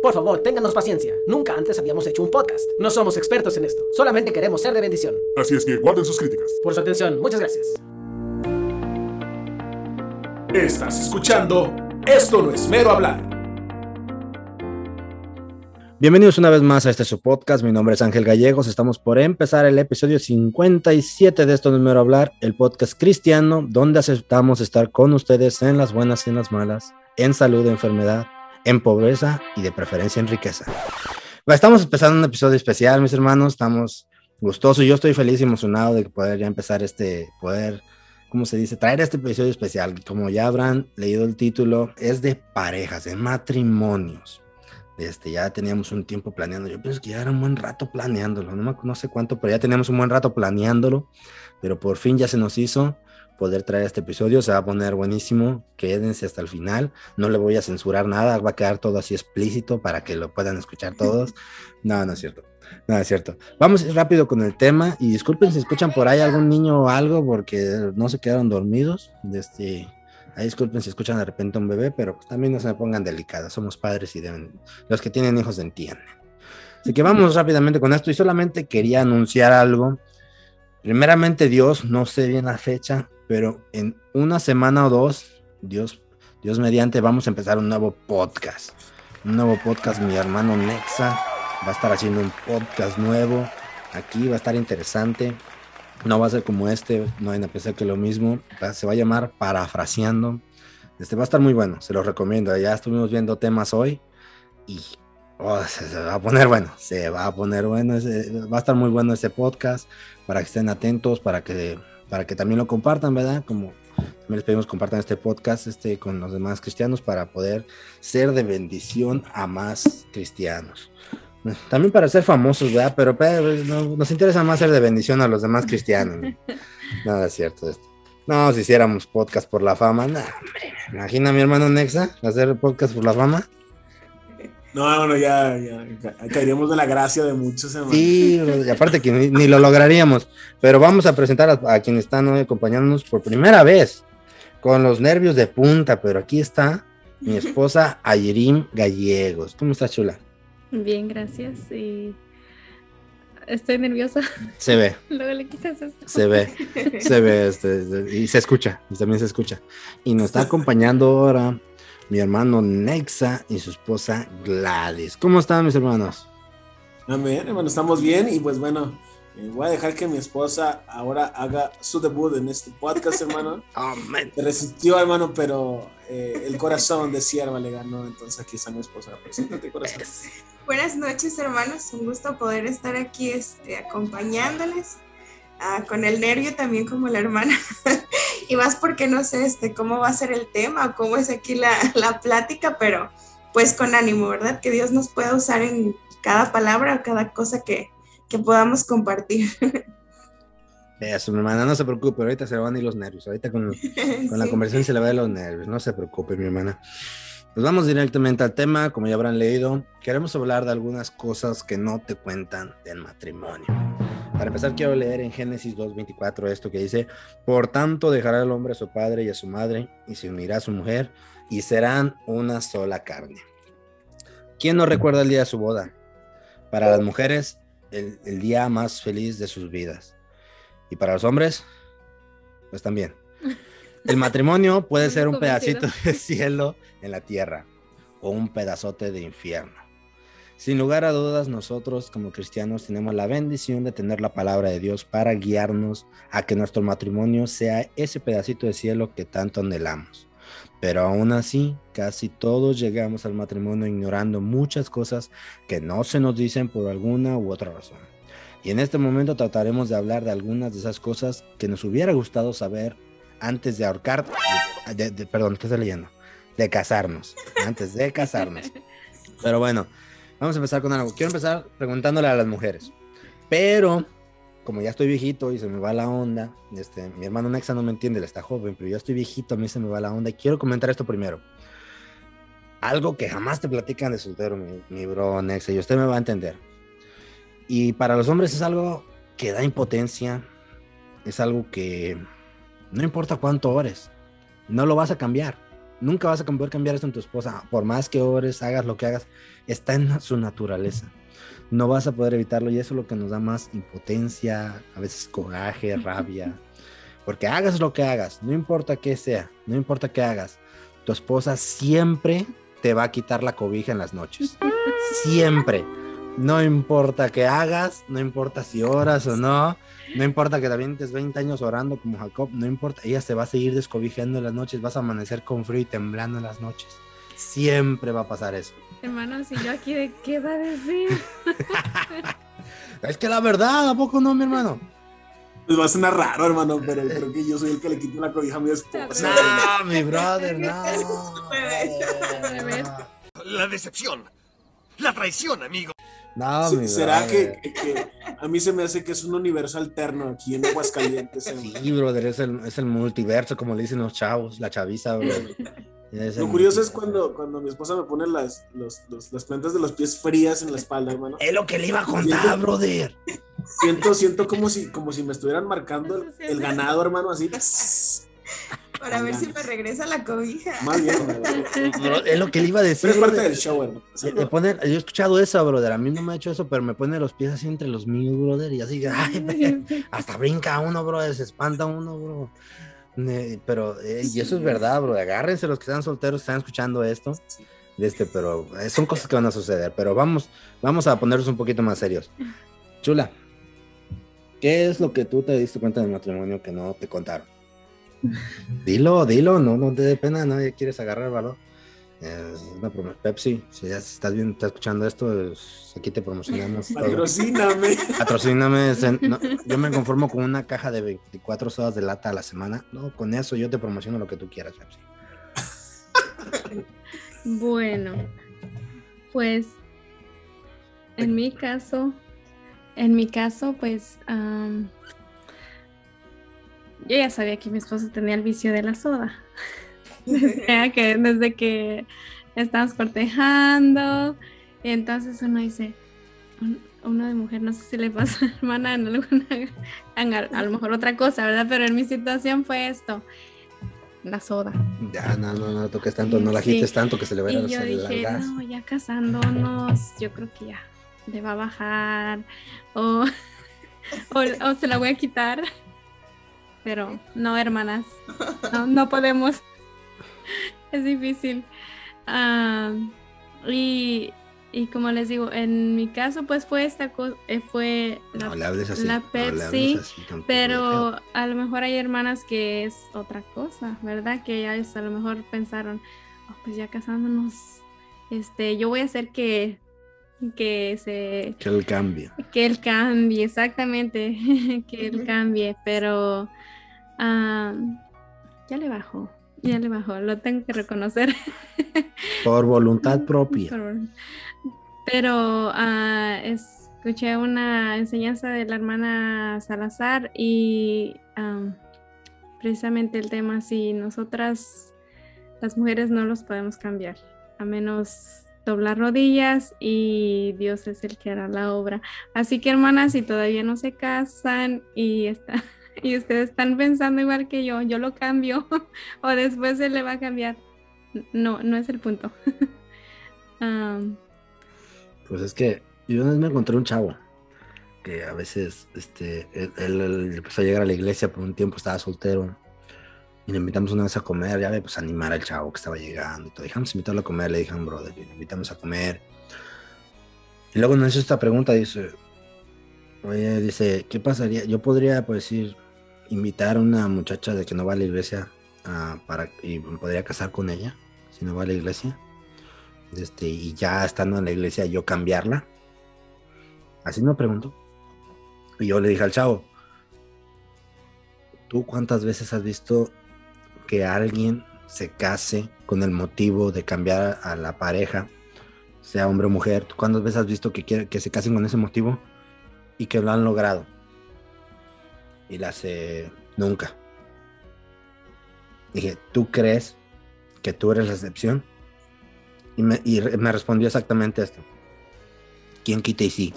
Por favor, ténganos paciencia. Nunca antes habíamos hecho un podcast. No somos expertos en esto. Solamente queremos ser de bendición. Así es que guarden sus críticas. Por su atención, muchas gracias. Estás escuchando Esto no es mero hablar. Bienvenidos una vez más a este su podcast. Mi nombre es Ángel Gallegos. Estamos por empezar el episodio 57 de Esto no es mero hablar, el podcast cristiano donde aceptamos estar con ustedes en las buenas y en las malas, en salud, enfermedad en pobreza y de preferencia en riqueza. Estamos empezando un episodio especial, mis hermanos, estamos gustosos, yo estoy feliz y emocionado de poder ya empezar este, poder, ¿cómo se dice? Traer este episodio especial. Como ya habrán leído el título, es de parejas, de matrimonios. Este, ya teníamos un tiempo planeando. Yo pienso que ya era un buen rato planeándolo. No, no sé cuánto, pero ya teníamos un buen rato planeándolo. Pero por fin ya se nos hizo poder traer este episodio. Se va a poner buenísimo. Quédense hasta el final. No le voy a censurar nada. Va a quedar todo así explícito para que lo puedan escuchar todos. No, no es cierto. No, es cierto. Vamos rápido con el tema y disculpen si escuchan por ahí algún niño o algo porque no se quedaron dormidos. Este, ahí disculpen si escuchan de repente un bebé, pero pues también no se me pongan delicadas. Somos padres y deben, los que tienen hijos entienden. Así que vamos rápidamente con esto y solamente quería anunciar algo. Primeramente Dios, no sé bien la fecha, pero en una semana o dos, Dios, Dios mediante, vamos a empezar un nuevo podcast. Un nuevo podcast, mi hermano Nexa va a estar haciendo un podcast nuevo. Aquí va a estar interesante. No va a ser como este, no hay a pensar que lo mismo. Se va a llamar Parafraseando. Este va a estar muy bueno, se lo recomiendo. Ya estuvimos viendo temas hoy y oh, se, va a poner bueno, se va a poner bueno. va a estar muy bueno este podcast para que estén atentos, para que para que también lo compartan, ¿verdad? Como también les pedimos compartan este podcast este, con los demás cristianos para poder ser de bendición a más cristianos. También para ser famosos, ¿verdad? Pero, nos interesa más ser de bendición a los demás cristianos. Nada es cierto esto. No, si hiciéramos podcast por la fama, no, hombre. Imagina a mi hermano Nexa hacer podcast por la fama. No, bueno, ya, ya, caeríamos de la gracia de muchos hermanos. Sí, y aparte que ni, lo lograríamos. Pero vamos a presentar a, quienes están hoy acompañándonos por primera vez, con los nervios de punta, pero aquí está mi esposa Ayerim Gallegos. ¿Cómo estás, chula? Bien, gracias. Y estoy nerviosa. Se ve. Luego le quitas esto. Se ve, se ve, este, y se escucha, y también se escucha. Y nos está acompañando ahora mi hermano Nexa y su esposa Gladys. ¿Cómo están mis hermanos? Amén, hermano, estamos bien y pues bueno, eh, voy a dejar que mi esposa ahora haga su debut en este podcast, hermano. Amén. resistió, hermano, pero eh, el corazón de sierva le ganó, entonces aquí está mi esposa. Preséntate, corazón. Buenas noches, hermanos. Un gusto poder estar aquí este, acompañándoles. Ah, con el nervio también como la hermana. y más porque no sé este, cómo va a ser el tema, cómo es aquí la, la, plática, pero pues con ánimo, ¿verdad? Que Dios nos pueda usar en cada palabra o cada cosa que, que podamos compartir. Eso, mi hermana, no se preocupe, ahorita se le van a ir los nervios, ahorita con, con la conversación se le van a ir los nervios, no se preocupe, mi hermana. Pues vamos directamente al tema, como ya habrán leído, queremos hablar de algunas cosas que no te cuentan del matrimonio. Para empezar, quiero leer en Génesis 2.24 esto que dice, por tanto dejará el hombre a su padre y a su madre y se unirá a su mujer y serán una sola carne. ¿Quién no recuerda el día de su boda? Para las mujeres, el, el día más feliz de sus vidas. Y para los hombres, pues también. El matrimonio puede ser un pedacito de cielo en la tierra o un pedazote de infierno. Sin lugar a dudas, nosotros como cristianos tenemos la bendición de tener la palabra de Dios para guiarnos a que nuestro matrimonio sea ese pedacito de cielo que tanto anhelamos. Pero aún así, casi todos llegamos al matrimonio ignorando muchas cosas que no se nos dicen por alguna u otra razón. Y en este momento trataremos de hablar de algunas de esas cosas que nos hubiera gustado saber antes de ahorcar, perdón, ¿qué estoy leyendo? De casarnos, antes de casarnos. Pero bueno, Vamos a empezar con algo. Quiero empezar preguntándole a las mujeres. Pero, como ya estoy viejito y se me va la onda, este, mi hermano Nexa no me entiende, él está joven, pero yo estoy viejito, a mí se me va la onda y quiero comentar esto primero. Algo que jamás te platican de soltero, mi, mi bro Nexa, y usted me va a entender. Y para los hombres es algo que da impotencia, es algo que no importa cuánto ores, no lo vas a cambiar. Nunca vas a poder cambiar esto en tu esposa, por más que ores, hagas lo que hagas, está en su naturaleza. No vas a poder evitarlo y eso es lo que nos da más impotencia, a veces coraje, rabia. Porque hagas lo que hagas, no importa qué sea, no importa qué hagas, tu esposa siempre te va a quitar la cobija en las noches. Siempre. No importa qué hagas, no importa si oras o no, no importa que te avientes 20 años orando como Jacob, no importa, ella se va a seguir descobijando en las noches, vas a amanecer con frío y temblando en las noches. Siempre va a pasar eso. Hermanos, y yo aquí de qué va a decir. Es que la verdad, ¿a poco no, mi hermano? Pues va a sonar raro, hermano, pero creo que yo soy el que le quito la cobija a mi esposa. No, mi brother, no. La decepción. La traición, amigo. No, mi ¿Será brother. que, que- que a mí se me hace que es un universo alterno aquí en Aguascalientes? Sí, brother, es el, es el multiverso, como le dicen los chavos, la chaviza, brother. Lo curioso es cuando, cuando mi esposa me pone las, los- los- las plantas de los pies frías en la espalda, hermano. Es lo que le iba a contar, brother. Siento, siento como si, como si me estuvieran marcando el, el ganado, hermano, así. Para ver si me regresa la cobija. Más bien, hermano. Bro, Es lo que le iba a decir. Pero es parte del show, hermano. Pone- yo he escuchado eso, brother. A mí no me ha hecho eso, pero me pone los pies así entre los míos, brother. Y así, ay, hasta brinca uno, brother. Se espanta uno, bro. Pero, eh, y eso es verdad, bro. Agárrense los que están solteros, están escuchando esto. De este, pero eh, son cosas que van a suceder. Pero vamos, vamos a ponernos un poquito más serios. Chula, ¿qué es lo que tú te diste cuenta del matrimonio que no te contaron? Dilo, dilo, no, no te dé pena, nadie quieres agarrar valor. Es una promo- Pepsi, si ya estás bien, estás escuchando esto, es- aquí te promocionamos. Patrocíname. Patrocíname, no, yo me conformo con una caja de 24 sodas de lata a la semana. No, con eso yo te promociono lo que tú quieras, Pepsi. Bueno, pues en mi caso, en mi caso, pues yo ya sabía que mi esposo tenía el vicio de la soda. Desde que, desde que estábamos cortejando, y entonces uno dice, un- uno de mujer, no sé si le pasa a hermana en alguna, en al- a lo mejor otra cosa, ¿verdad? Pero en mi situación fue esto, la soda. Ya, no, no, no toques tanto, no la Sí. agites tanto que se le Y a yo salir dije, no, ya casándonos, yo creo que ya le va a bajar o, o, o se la voy a quitar. Pero no, hermanas, no, no podemos. Es difícil. Ah, y, y como les digo, en mi caso, pues fue esta cosa, fue la No así. la no Pepsi, así pero a lo mejor hay hermanas que es otra cosa, ¿verdad? Que ellas a lo mejor pensaron, "Oh, pues ya casándonos, este, yo voy a hacer que, que se, Que el cambio. que él cambie, exactamente, que él cambie, pero ah, ya le bajó, ya le bajó, lo tengo que reconocer. Por voluntad propia. Pero ah, escuché una enseñanza de la hermana Salazar y am, precisamente el tema, si nosotras las mujeres no los podemos cambiar, a menos doblar rodillas y Dios es el que hará la obra. Así que hermanas, si todavía no se casan y está, y ustedes están pensando igual que yo, yo lo cambio o después se le va a cambiar. No, no es el punto. Pues es que yo una vez me encontré un chavo que a veces este, él, empezó a llegar a la iglesia por un tiempo, estaba soltero. Y le invitamos una vez a comer, ya ve, pues animar al chavo que estaba llegando y todo. Dejamos invitarlo a comer, le dije a un brother, le invitamos a comer. Y luego nos hizo esta pregunta, dice, oye, dice, ¿qué pasaría? Yo podría, pues decir, invitar a una muchacha de que no va a la iglesia ah, para, y podría casar con ella, si no va a la iglesia. Este, y ya estando en la iglesia, yo cambiarla. Así me preguntó. Y yo le dije al chavo, ¿tú cuántas veces has visto que alguien se case con el motivo de cambiar a la pareja, sea hombre o mujer? ¿Tú cuántas veces has visto que, quiere, que se casen con ese motivo y que lo han logrado? Y la hace nunca. Dije, ¿tú crees que tú eres la excepción? Y me, y me respondió exactamente esto. ¿Quién quita y sí?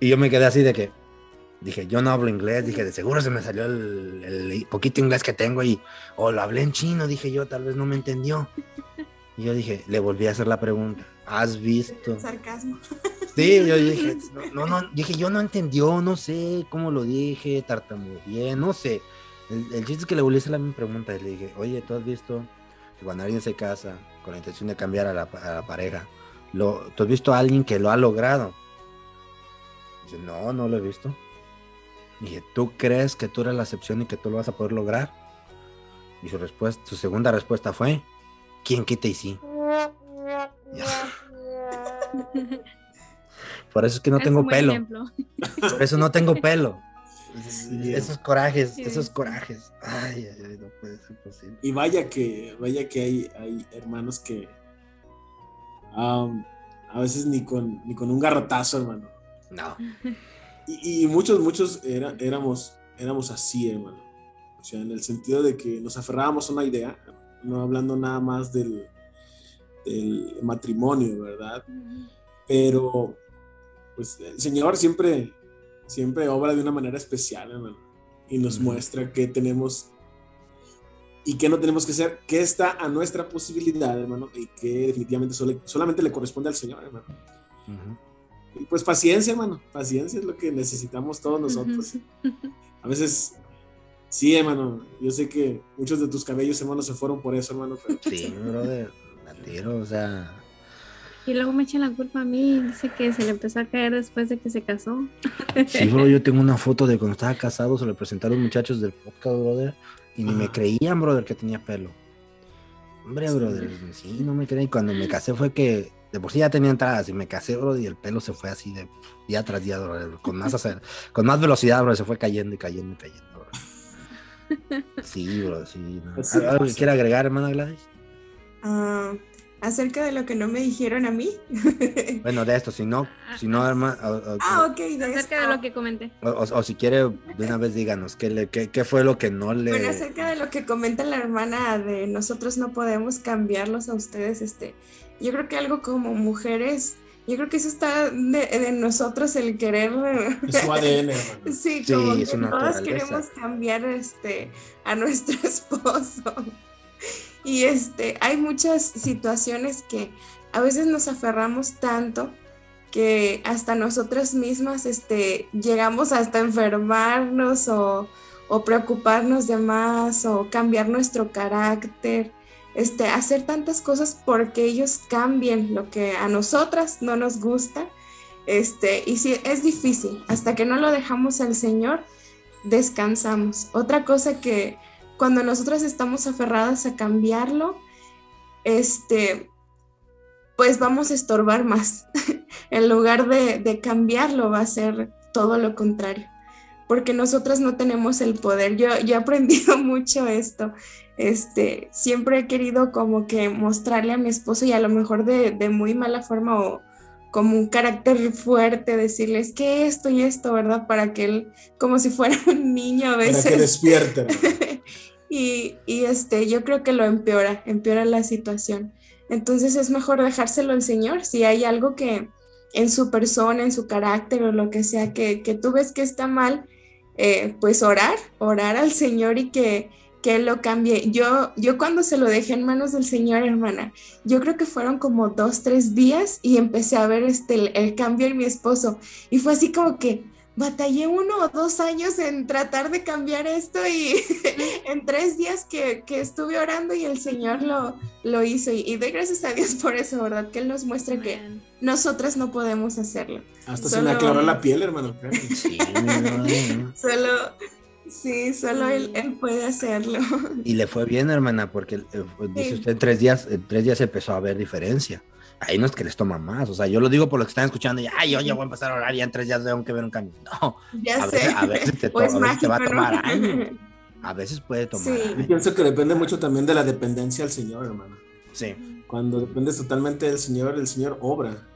Y yo me quedé así de que, Dije, yo no hablo inglés, dije, de seguro se me salió el poquito inglés que tengo y, o lo hablé en chino, dije yo, tal vez no me entendió. Y yo dije, le volví a hacer la pregunta, ¿has visto? Sarcasmo. Sí, yo dije, no, no, dije, yo no entendió, no sé cómo lo dije, tartamudeé, no sé. El, el chiste es que le volví a hacer la misma pregunta y le dije, oye, ¿tú has visto que cuando alguien se casa con la intención de cambiar a la, a la pareja, lo, ¿tú has visto a alguien que lo ha logrado? Dice, no, no lo he visto. Dije, ¿tú crees que tú eres la excepción y que tú lo vas a poder lograr? Y su respuesta, su segunda respuesta fue, ¿quién quita y sí? Por eso es que no Es tengo pelo. ejemplo. Por eso no tengo pelo. Sí. Esos corajes, Sí, esos corajes. Ay, ay, ay, no puede ser posible. Y vaya que, vaya que hay, hay hermanos que a veces ni con, ni con un garrotazo, hermano. No. Y, y muchos, muchos era- éramos, éramos así, hermano. O sea, en el sentido de que nos aferrábamos a una idea, no hablando nada más del, del matrimonio, ¿verdad? Pero, pues, el Señor siempre, siempre obra de una manera especial, hermano. Y nos muestra qué tenemos y qué no tenemos que hacer, qué está a nuestra posibilidad, hermano, y que definitivamente solo- solamente le corresponde al Señor, hermano. Y pues paciencia, hermano. Paciencia es lo que necesitamos todos nosotros. A veces, sí, hermano. Yo sé que muchos de tus cabellos, hermano, se fueron por eso, hermano. Pero Sí, brother. Tiro, o sea. Y luego me echan la culpa a mí. Dice que se le empezó a caer después de que se casó. Sí, bro, yo tengo una foto de cuando estaba casado, se le los muchachos del podcast, brother, y ni me creían, brother, que tenía pelo. Hombre, Sí. brother, sí, no me creí. Cuando me casé fue que de por sí ya tenía entradas y me casé, bro, y el pelo se fue así de día tras día, brother, con más, acer- con más velocidad, bro, se fue cayendo y cayendo y cayendo, bro. Sí, bro, sí. no. Así ¿Algo que pasa. quiera agregar, hermana Gladys? Ah, acerca de lo que no me dijeron a mí. Bueno, de esto, si no, si no, hermana, o, o- ah, ok. de Acerca de lo que comenté. o- o- o si quiere, de una vez díganos, ¿qué, le, qué, qué fue lo que no le... Bueno, acerca de lo que comenta la hermana de nosotros no podemos cambiarlos a ustedes, este, yo creo que algo como mujeres, yo creo que eso está de, de nosotros el querer, es su ADN, hermano. sí, Sí, como es que naturaleza. queremos cambiar este a nuestro esposo. Y este, hay muchas situaciones que a veces nos aferramos tanto que hasta nosotras mismas este, llegamos hasta enfermarnos o, preocuparnos de más o cambiar nuestro carácter, este, hacer tantas cosas porque ellos cambien lo que a nosotras no nos gusta. Este, y sí, es difícil, hasta que no lo dejamos al Señor, descansamos. Otra cosa que cuando nosotras estamos aferradas a cambiarlo, este, pues vamos a estorbar más. en lugar de, de cambiarlo, va a ser todo lo contrario. Porque nosotras no tenemos el poder. Yo, yo he aprendido mucho esto. Este, siempre he querido como que mostrarle a mi esposo y a lo mejor de, de muy mala forma o como un carácter fuerte, decirles que esto y esto, ¿verdad? Para que él, como si fuera un niño a Para que veces. despierte. Y, este, yo creo que lo empeora, empeora la situación. Entonces es mejor dejárselo al Señor. Si hay algo que en su persona, en su carácter o lo que sea, que, que tú ves que está mal, eh, pues orar, orar al Señor y que, que lo cambie. Yo, yo cuando se lo dejé en manos del Señor, hermana, yo creo que fueron como dos, tres días y empecé a ver este, el, el cambio en mi esposo. Y fue así como que batallé uno o dos años en tratar de cambiar esto y en tres días que, que estuve orando y el Señor lo, lo hizo. Y, y doy gracias a Dios por eso, ¿verdad? Que Él nos muestra que nosotras no podemos hacerlo. Hasta se Solo- me aclaró la piel, hermano. Sí. Solo, sí, solo Él, él puede hacerlo. Y le fue bien, hermana, porque eh, dice Sí. usted en tres días, en tres días empezó a haber diferencia. Hay unos que les toma más, o sea, yo lo digo por lo que están escuchando, y ay, yo ya voy a empezar a orar y ya en tres días tengo que ver un cambio. No, Ya A sé. veces- a veces te to- o es a veces te va a tomar ¿no? años. a veces puede tomar. Sí. Yo pienso que depende mucho también de la dependencia al Señor, hermano. Sí. Cuando dependes totalmente del Señor, el Señor obra.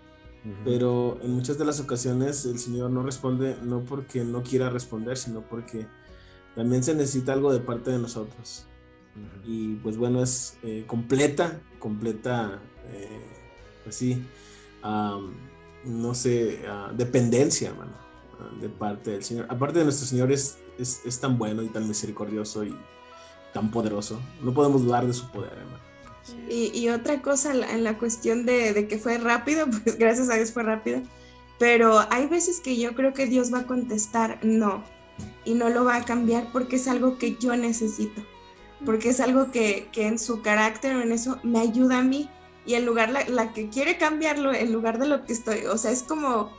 Pero en muchas de las ocasiones el Señor no responde, no porque no quiera responder, sino porque también se necesita algo de parte de nosotros. Y pues bueno, es eh, completa, completa, eh, pues sí, am, no sé, ah, dependencia, hermano. de parte del Señor. Aparte de nuestro Señor es, es, tan bueno y tan misericordioso y tan poderoso. No podemos dudar de su poder, hermano. Y, otra cosa en la cuestión de, de, que fue rápido, pues gracias a Dios fue rápido, pero hay veces que yo creo que Dios va a contestar no y no lo va a cambiar porque es algo que yo necesito, porque es algo que, que en su carácter o en eso me ayuda a mí y en lugar la, la, que quiere cambiarlo, en lugar de lo que estoy, o sea, es como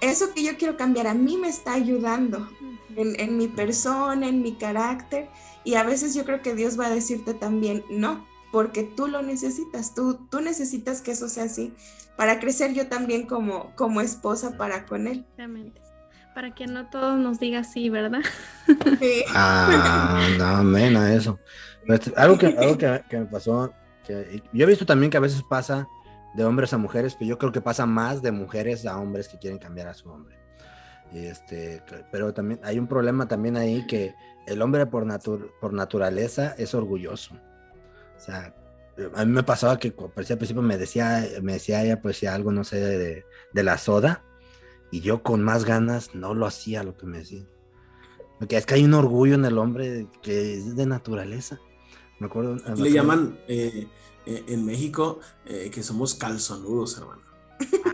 eso que yo quiero cambiar a mí me está ayudando en, en mi persona, en mi carácter y a veces yo creo que Dios va a decirte también no, porque tú lo necesitas, tú, tú necesitas que eso sea así para crecer yo también como, como esposa para con él. Para que no todos nos diga sí, ¿verdad? Sí. Ah, no, mena, eso. Algo que, algo que, que me pasó yo he visto también que a veces pasa de hombres a mujeres, pero yo creo que pasa más de mujeres a hombres que quieren cambiar a su hombre. Este, pero también hay un problema también ahí que el hombre por, por naturaleza es orgulloso. O sea, a mí me pasaba que parecía al principio me decía, me decía ella, pues si algo, no sé, de, de, la soda, y yo con más ganas no lo hacía lo que me decía. Porque es que hay un orgullo en el hombre que es de naturaleza. Me acuerdo. Le llaman eh, eh, en México eh, que somos calzonudos, hermano.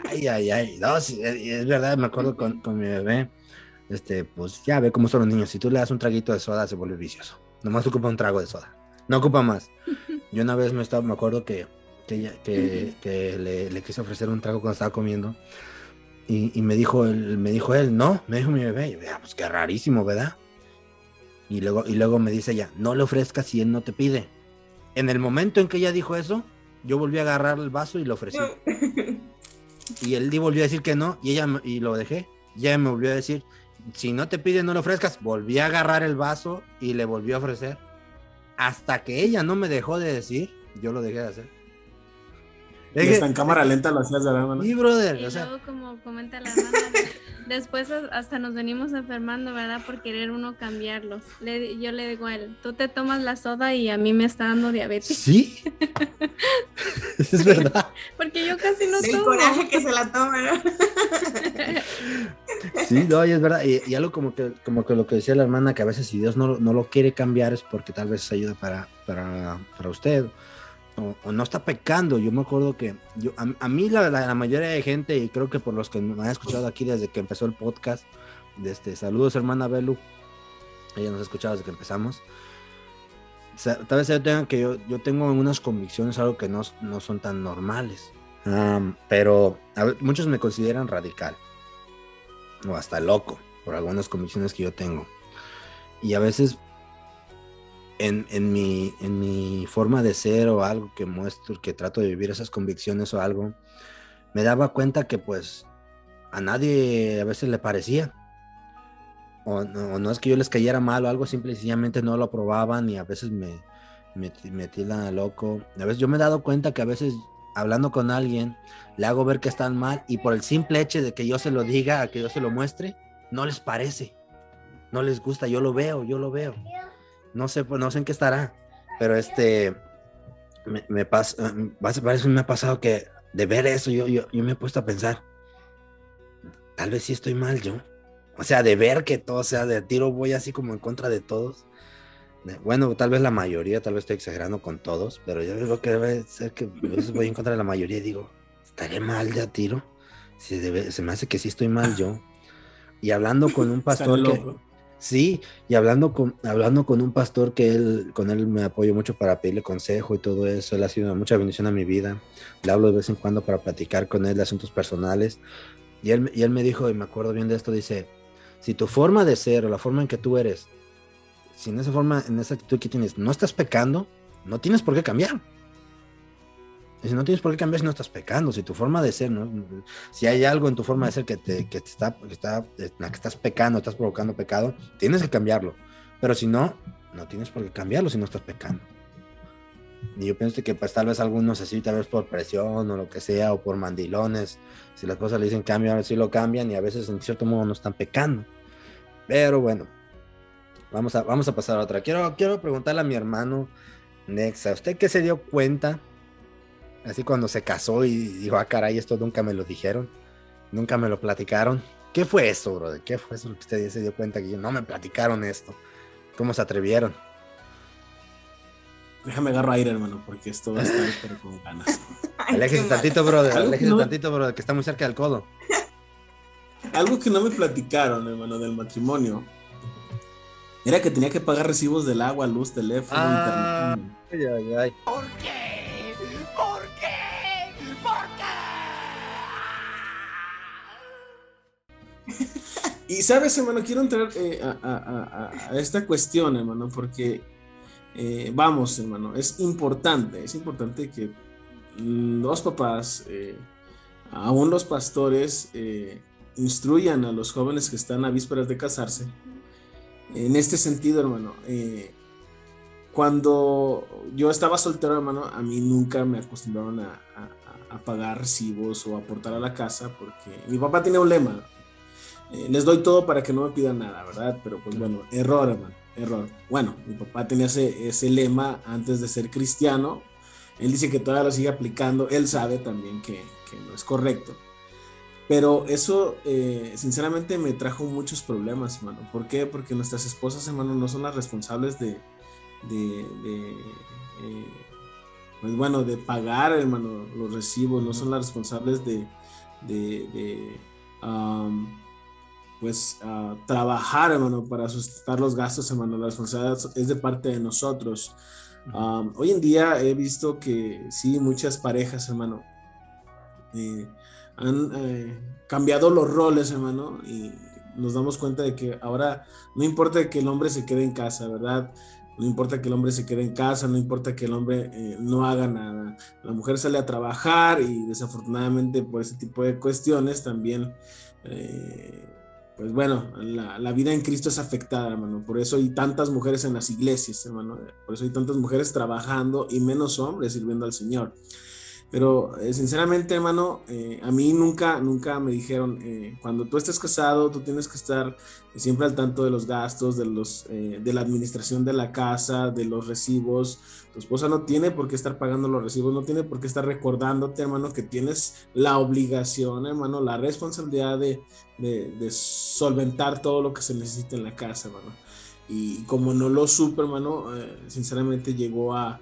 Ay, ay, ay. No, es verdad, me acuerdo con, con, mi bebé. Este, pues ya ve cómo son los niños. Si tú le das un traguito de soda, se vuelve vicioso. Nomás ocupa un trago de soda. No ocupa más. Yo una vez me estaba, me acuerdo que, que, que, que le, le, quise ofrecer un trago cuando estaba comiendo. Y, y, me dijo él, me dijo él, no, me dijo mi bebé. Y yo, ah, pues qué rarísimo, ¿verdad? Y luego, y luego me dice ella, no le ofrezcas si él no te pide. En el momento en que ella dijo eso, yo volví a agarrar el vaso y lo ofrecí. y él volvió a decir que no, y ella y lo dejé. Y ella me volvió a decir, si no te pide, no le ofrezcas. Volví a agarrar el vaso y le volvió a ofrecer. Hasta que ella no me dejó de decir, yo lo dejé de hacer. Y está en cámara lenta lo hacías de la mano. Y brother, y o sea, luego como comenta la hermana, después hasta nos venimos enfermando, ¿verdad? Por querer uno cambiarlos. Le, yo le digo a él, tú te tomas la soda y a mí me está dando diabetes. Sí. es verdad. Porque yo casi no El tomo. coraje que se la toma, ¿no? sí, no, y es verdad. Y, y, algo como que, como que lo que decía la hermana, que a veces si Dios no, no lo quiere cambiar es porque tal vez ayuda para, para, para usted o, no está pecando. Yo me acuerdo que yo, a, mí la, la, mayoría de gente, y creo que por los que me han escuchado aquí desde que empezó el podcast, de este, saludos hermana Belu, ella nos ha escuchado desde que empezamos. tal vez yo tenga que yo, yo tengo unas convicciones, algo que no, no son tan normales, pero muchos me consideran radical o hasta loco por algunas convicciones que yo tengo. Y a veces en, mi, forma de ser o algo que muestro, que trato de vivir esas convicciones o algo, me daba cuenta que pues a nadie a veces le parecía. O no, es que yo les cayera mal o algo, simple no lo aprobaban y a veces me, me, me tiran loco. A veces yo me he dado cuenta que a veces hablando con alguien le hago ver que están mal y por el simple hecho de que yo se lo diga, que yo se lo muestre, no les parece. No les gusta, yo lo veo, yo lo veo. No sé, pues no sé en qué estará, pero este, me, me pasa, parece me ha pasado que de ver eso yo, yo, yo me he puesto a pensar, tal vez sí estoy mal yo. O sea, de ver que todo sea de tiro, voy así como en contra de todos. Bueno, tal vez la mayoría, tal vez estoy exagerando con todos, pero yo creo que debe ser que a veces voy en contra de la mayoría y digo, estaré mal de a tiro. Debe, se me hace que sí estoy mal yo. Y hablando con un pastor que, Sí, y hablando con, hablando con un pastor que él, con él me apoyo mucho para pedirle consejo y todo eso, él ha sido mucha bendición a mi vida. Le hablo de vez en cuando para platicar con él de asuntos personales. Y él, y él me dijo, y me acuerdo bien de esto, dice, si tu forma de ser o la forma en que tú eres, si en esa forma, en esa actitud que tienes, no estás pecando, no tienes por qué cambiar. Si no tienes por qué cambiar si no estás pecando, si tu forma de ser, ¿no? si hay algo en tu forma de ser que te, que está, que está, la que estás pecando, estás provocando pecado, tienes que cambiarlo. Pero si no, no tienes por qué cambiarlo si no estás pecando. Y yo pienso que pues tal vez algunos así, tal vez por presión o lo que sea, o por mandilones, si las cosas le dicen cambia, a sí lo cambian y a veces en cierto modo no están pecando. Pero bueno, vamos a, vamos a pasar a otra. Quiero, quiero preguntarle a mi hermano Nexa, ¿usted qué se dio cuenta Así cuando se casó y dijo, ah, caray, esto nunca me lo dijeron, nunca me lo platicaron. ¿Qué fue eso, brother? ¿Qué fue eso que usted se dio cuenta que no me platicaron esto? ¿Cómo se atrevieron? Déjame agarro aire, hermano, porque esto va a estar pero con ganas. Aléjese tantito, brother. Aléjese tantito, brother, que está muy cerca del codo. Algo que no me platicaron, hermano, del matrimonio. Era que tenía que pagar recibos del agua, luz, teléfono, Ah, internet. ay, ay, ay. ¿Por qué? Y sabes, hermano, quiero entrar eh, a, esta cuestión, hermano, porque eh, vamos, hermano, es importante, es importante que los papás, eh, aún los pastores, instruyan a los jóvenes que están a vísperas de casarse. En este sentido, hermano, cuando yo estaba soltero, hermano, a mí nunca me acostumbraron a, pagar recibos o aportar a la casa porque mi papá tiene un lema. Eh, les doy todo para que no me pidan nada, ¿verdad? Pero pues bueno, error, hermano, error. Bueno, mi papá tenía ese, ese lema antes de ser cristiano. Él dice que todavía lo sigue aplicando. Él sabe también que, que no es correcto. Pero eso, eh, sinceramente, me trajo muchos problemas, hermano. ¿Por qué? Porque nuestras esposas, hermano, no son las responsables de, de, de, eh, pues bueno, de pagar, hermano, los recibos, no son las responsables de, de, de, um, pues, ah, trabajar, hermano, para sustentar los gastos, hermano. La responsabilidad es de parte de nosotros. Um, hoy en día he visto que sí, muchas parejas, hermano, eh, han eh, cambiado los roles, hermano, y nos damos cuenta de que ahora no importa que el hombre se quede en casa, ¿verdad? No importa que el hombre se quede en casa, no importa que el hombre eh, no haga nada. La mujer sale a trabajar y desafortunadamente por ese tipo de cuestiones también, eh, pues bueno, la, vida en Cristo es afectada, hermano. Por eso hay tantas mujeres en las iglesias, hermano. Por eso hay tantas mujeres trabajando y menos hombres sirviendo al Señor. Pero eh, sinceramente, hermano, eh, a mí nunca, nunca me dijeron, eh, cuando tú estés casado, tú tienes que estar siempre al tanto de los gastos, de, los, eh, de la administración de la casa, de los recibos. Tu esposa no tiene por qué estar pagando los recibos, no tiene por qué estar recordándote, hermano, que tienes la obligación, hermano, la responsabilidad de, de, solventar todo lo que se necesita en la casa, hermano. Y como no lo supe, hermano, eh, sinceramente llegó a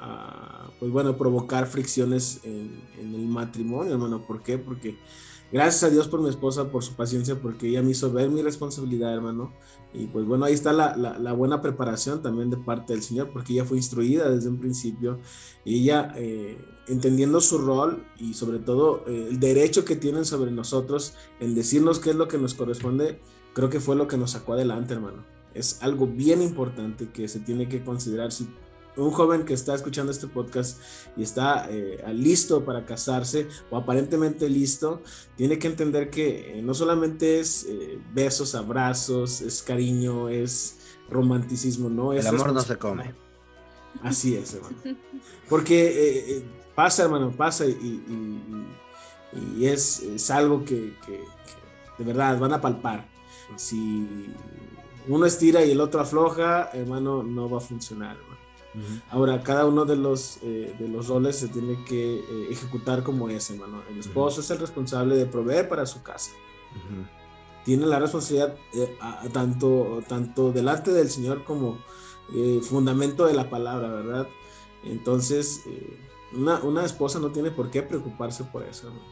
a, pues bueno, provocar fricciones en, en, el matrimonio, hermano. ¿Por qué? Porque gracias a Dios por mi esposa, por su paciencia, porque ella me hizo ver mi responsabilidad, hermano. Y pues bueno, ahí está la, la, la buena preparación también de parte del Señor, porque ella fue instruida desde un principio. Y ella, eh, entendiendo su rol y sobre todo eh, el derecho que tienen sobre nosotros en decirnos qué es lo que nos corresponde, creo que fue lo que nos sacó adelante, hermano. Es algo bien importante que se tiene que considerar si un joven que está escuchando este podcast y está eh, listo para casarse o aparentemente listo, tiene que entender que eh, no solamente es eh, besos, abrazos, es cariño, es romanticismo, no es... El amor no se come. Así es, hermano. Porque eh, pasa, hermano, pasa y, y, y es, es, algo que, que, que de verdad van a palpar. Si uno estira y el otro afloja, hermano, no va a funcionar, Ahora, cada uno de los, eh, de los roles se tiene que eh, ejecutar como es, hermano. El esposo uh -huh. es el responsable de proveer para su casa. Uh -huh. Tiene la responsabilidad eh, a, tanto, tanto delante del Señor como eh, fundamento de la palabra, ¿verdad? Entonces, una, una, esposa no tiene por qué preocuparse por eso, hermano.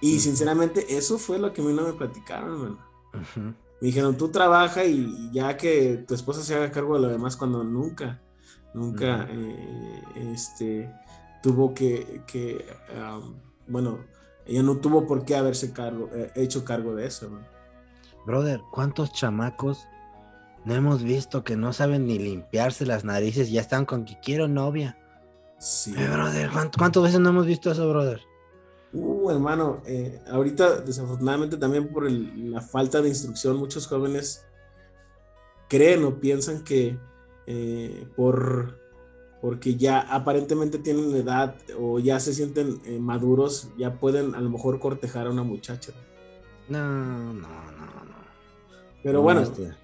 Y sinceramente, eso fue lo que a mí no me platicaron, hermano. Me dijeron, tú trabaja y ya que tu esposa se haga cargo de lo demás cuando nunca nunca eh, este, tuvo que, que um, bueno, ella no tuvo por qué haberse cargo, eh, hecho cargo de eso. Brother, ¿cuántos chamacos no hemos visto que no saben ni limpiarse las narices ya están con que quiero novia? Sí. Eh, brother, ¿cuántas veces no hemos visto eso, brother? Uh, hermano, eh, ahorita desafortunadamente también por el, la falta de instrucción, muchos jóvenes creen o piensan que eh, por porque ya aparentemente tienen edad o ya se sienten eh, maduros, ya pueden a lo mejor cortejar a una muchacha. No, no, no, no. Pero no, bueno, hostia.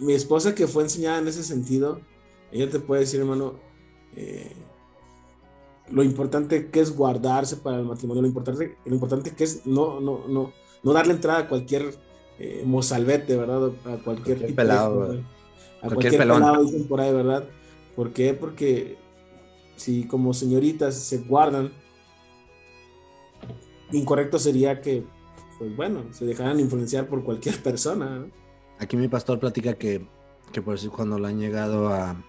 mi esposa que fue enseñada en ese sentido, ella te puede decir, hermano, eh, lo importante que es guardarse para el matrimonio, lo importante, lo importante que es no, no, no, no darle entrada a cualquier eh, mozalbete, ¿verdad? A cualquier, Cualquier pelado, de- ¿verdad? A Cualquier pelón. pelado, dicen por ahí, ¿verdad? ¿Por qué? Porque si como señoritas se guardan, incorrecto sería que, pues bueno, se dejaran influenciar por cualquier persona. ¿no? Aquí mi pastor platica que, que por eso cuando le han llegado a,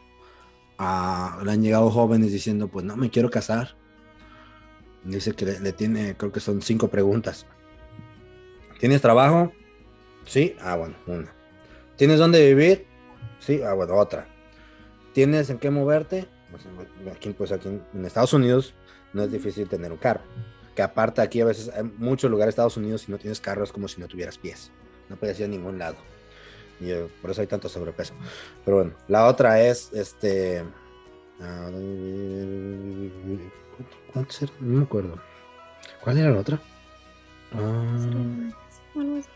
a- le han llegado jóvenes diciendo, pues no me quiero casar. Dice que le, le tiene, creo que son cinco preguntas. ¿Tienes trabajo? Sí, ah, bueno, una. ¿Tienes dónde vivir? Sí, ah, bueno, otra. ¿Tienes en qué moverte? Pues, aquí, pues aquí en- Estados Unidos no es difícil tener un carro. Que aparte aquí a veces hay muchos lugares de Estados Unidos si no tienes carro es como si no tuvieras pies. No puedes ir a ningún lado. Y eh, por eso hay tanto sobrepeso. Pero bueno, la otra es este. ah, ¿Cuántos eran? No me acuerdo. ¿Cuál era la otra? Ah, Algo así.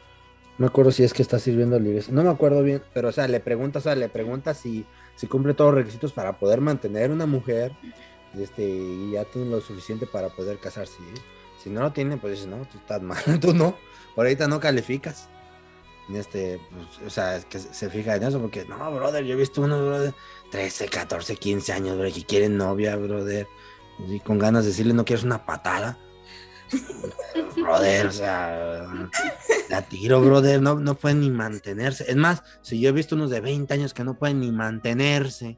No me acuerdo si es que está sirviendo la iglesia. No me acuerdo bien, pero o sea, le pregunta, o sea, le pregunta si, si cumple todos los requisitos para poder mantener una mujer este, y ya tiene lo suficiente para poder casarse. ¿eh? Si no lo tiene, pues dice, no, tú estás mal, tú no, ahorita no calificas. Este, pues, o sea, que se se fija en eso porque, no, brother, yo he visto unos, brother, 13, 14, 15 años, brother, que quieren novia, brother, y con ganas de decirle, no quieres una patada. Brother, o sea, la tiro, brother, no, no pueden ni mantenerse. Es más, si yo he visto unos de 20 años que no pueden ni mantenerse,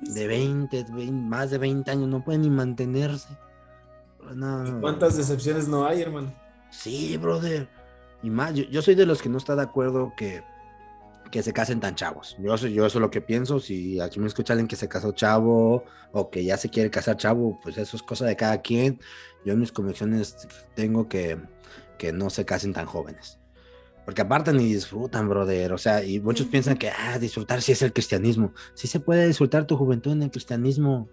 de 20, 20, más de 20 años no pueden ni mantenerse. No. ¿Cuántas decepciones no hay, hermano? Sí, brother. Y más, yo, yo soy de los que no está de acuerdo que, que se casen tan chavos. Yo, yo eso es lo que pienso. Si aquí me escucha alguien que se casó chavo o que ya se quiere casar chavo, pues eso es cosa de cada quien. Yo en mis convicciones tengo que, que no se casen tan jóvenes. Porque aparte ni disfrutan, brother. O sea, y muchos piensan que, ah, disfrutar sí es el cristianismo. Sí se puede disfrutar tu juventud en el cristianismo.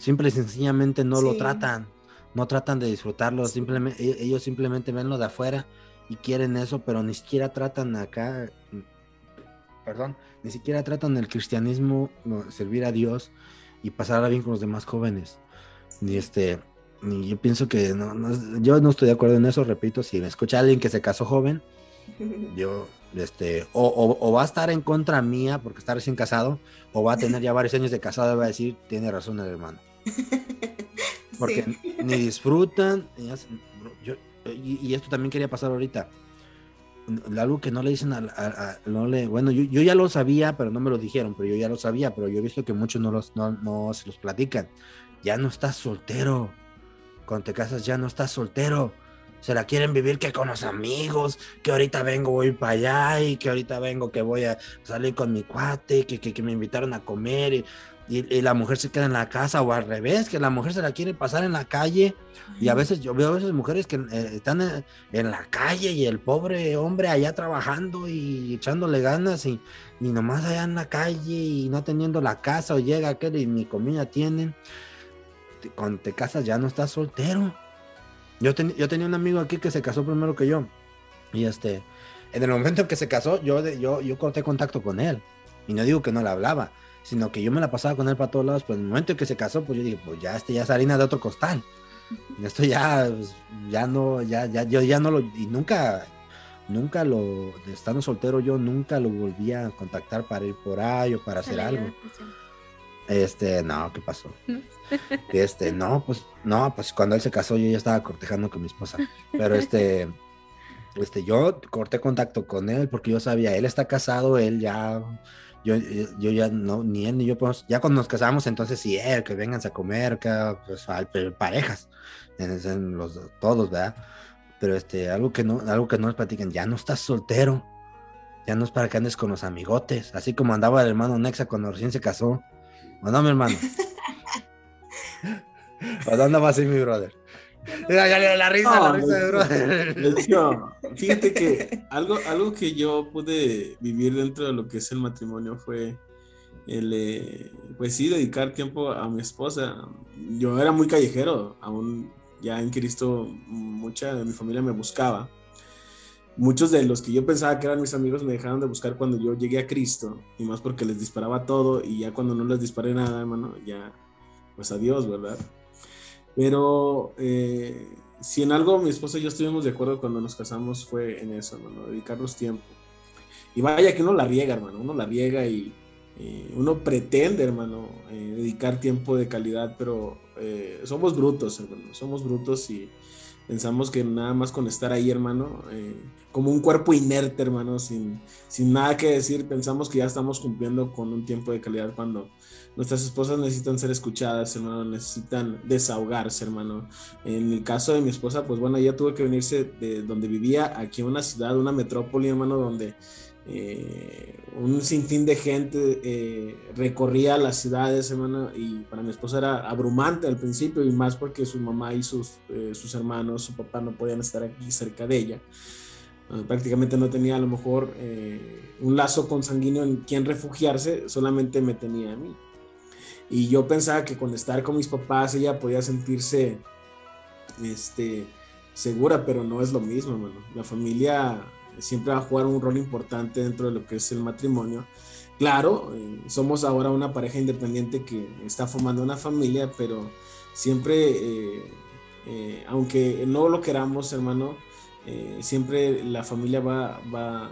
Simple y sencillamente no lo tratan. No tratan de disfrutarlo. Simplemente, ellos simplemente ven lo de afuera y quieren eso, pero ni siquiera tratan acá. Perdón, ni siquiera tratan el cristianismo, servir a Dios y pasarla bien con los demás jóvenes. Ni este, ni yo pienso que no, no- yo no estoy de acuerdo en eso, repito, si me escucha alguien que se casó joven, yo, este, o, o- o va a estar en contra mía porque está recién casado, o va a tener ya varios años de casado y va a decir, tiene razón el hermano. Porque Sí. ni disfrutan, ni hacen- yo- y, y esto también quería pasar ahorita. Algo que no le dicen a- no le, bueno, yo, yo ya lo sabía, pero no me lo dijeron, pero yo ya lo sabía, pero yo he visto que muchos no, los, no, no se los platican. Ya no estás soltero. Cuando te casas ya no estás soltero. Se la quieren vivir que con los amigos, que ahorita vengo, voy para allá y que ahorita vengo, que voy a salir con mi cuate, que, que, que me invitaron a comer y, y- y la mujer se queda en la casa o al revés, que la mujer se la quiere pasar en la calle y a veces yo veo a veces mujeres que eh, están en, en la calle y el pobre hombre allá trabajando y echándole ganas y, y nomás allá en la calle y no teniendo la casa o llega aquel y ni comida tienen. Cuando te casas ya no estás soltero. Yo, ten- yo tenía un amigo aquí que se casó primero que yo y este, en el momento en que se casó yo, yo, yo corté contacto con él y no digo que no le hablaba, sino que yo me la pasaba con él para todos lados, pero en el momento en que se casó pues yo dije, pues ya este ya es harina de otro costal. Esto ya, pues, ya no, ya, ya, yo ya no lo, y nunca, nunca lo, estando soltero yo nunca lo volví a contactar para ir por ahí o para hacer algo. Este, no, ¿qué pasó? Este, no, pues, no, pues cuando él se casó yo ya estaba cortejando con mi esposa. Pero este, este, yo corté contacto con él porque yo sabía, él está casado, él ya, yo, yo ya no, ni él ni yo, pues, ya cuando nos casamos, entonces sí, él, que vengan a comer, que, pues, al- parejas, en, en los, todos, ¿verdad? Pero este, algo que no, algo que no nos platican, ya no estás soltero, ya no es para que andes con los amigotes, así como andaba el hermano Nexa cuando recién se casó. ¿O no, mi hermano? ¿O dónde va así mi brother? Ya la risa, la risa de brother. Fíjate que algo, algo que yo pude vivir dentro de lo que es el matrimonio fue el, eh, pues sí, dedicar tiempo a mi esposa. Yo era muy callejero, aún ya en Cristo mucha de mi familia me buscaba. Muchos de los que yo pensaba que eran mis amigos me dejaron de buscar cuando yo llegué a Cristo, y más porque les disparaba todo, y ya cuando no les disparé nada, hermano, ya, pues adiós, ¿verdad? Pero eh, si en algo mi esposa y yo estuvimos de acuerdo cuando nos casamos fue en eso, hermano, dedicarnos tiempo. Y vaya que uno la riega, hermano, uno la riega y eh, uno pretende, hermano, eh, dedicar tiempo de calidad, pero eh, somos brutos, hermano, somos brutos y pensamos que nada más con estar ahí, hermano, eh, como un cuerpo inerte, hermano, sin, sin nada que decir, pensamos que ya estamos cumpliendo con un tiempo de calidad cuando nuestras esposas necesitan ser escuchadas, hermano, necesitan desahogarse, hermano. En el caso de mi esposa, pues bueno, ella tuvo que venirse de donde vivía aquí a una ciudad, una metrópoli, hermano, donde eh, un sinfín de gente eh, recorría las ciudades, hermano, y para mi esposa era abrumante al principio, y más porque su mamá y sus, eh, sus hermanos, su papá no podían estar aquí cerca de ella. Uh, prácticamente no tenía a lo mejor eh, un lazo consanguíneo en quien refugiarse, solamente me tenía a mí. Y yo pensaba que con estar con mis papás ella podía sentirse este, segura, pero no es lo mismo, hermano. La familia siempre va a jugar un rol importante dentro de lo que es el matrimonio. Claro, eh, somos ahora una pareja independiente que está formando una familia, pero siempre, eh, eh, aunque no lo queramos, hermano, siempre la familia va, va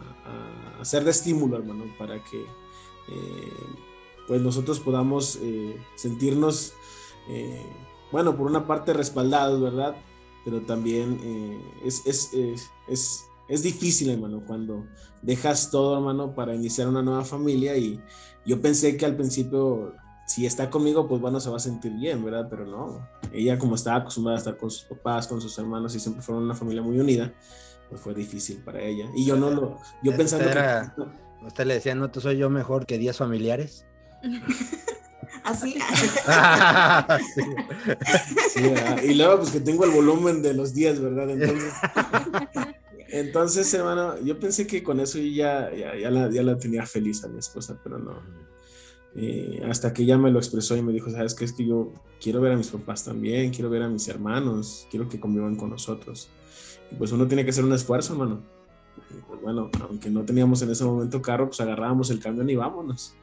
a, ser de estímulo, hermano, para que pues nosotros podamos eh, sentirnos, eh, bueno, por una parte respaldados, ¿verdad? Pero también eh, es, es, es, es, es difícil, hermano, cuando dejas todo, hermano, para iniciar una nueva familia y yo pensé que al principio, si está conmigo, pues bueno, se va a sentir bien, ¿verdad? Pero no, ella como estaba acostumbrada a estar con sus papás, con sus hermanos y siempre fueron una familia muy unida, pues fue difícil para ella. Y yo no lo, yo pensando era- que... usted le decía, no te soy yo mejor que 10 familiares. Así. Sí. Sí, ¿verdad? y luego pues que tengo el volumen de los 10, ¿verdad? Entonces, entonces, hermano, yo pensé que con eso ya, ya, ya la, ya la tenía feliz a mi esposa, pero no. Eh, hasta que ella me lo expresó y me dijo, sabes qué? es que yo quiero ver a mis papás también, quiero ver a mis hermanos, quiero que convivan con nosotros. Y pues uno tiene que hacer un esfuerzo, hermano. Pues, bueno, aunque no teníamos en ese momento carro, pues agarrábamos el camión y vámonos.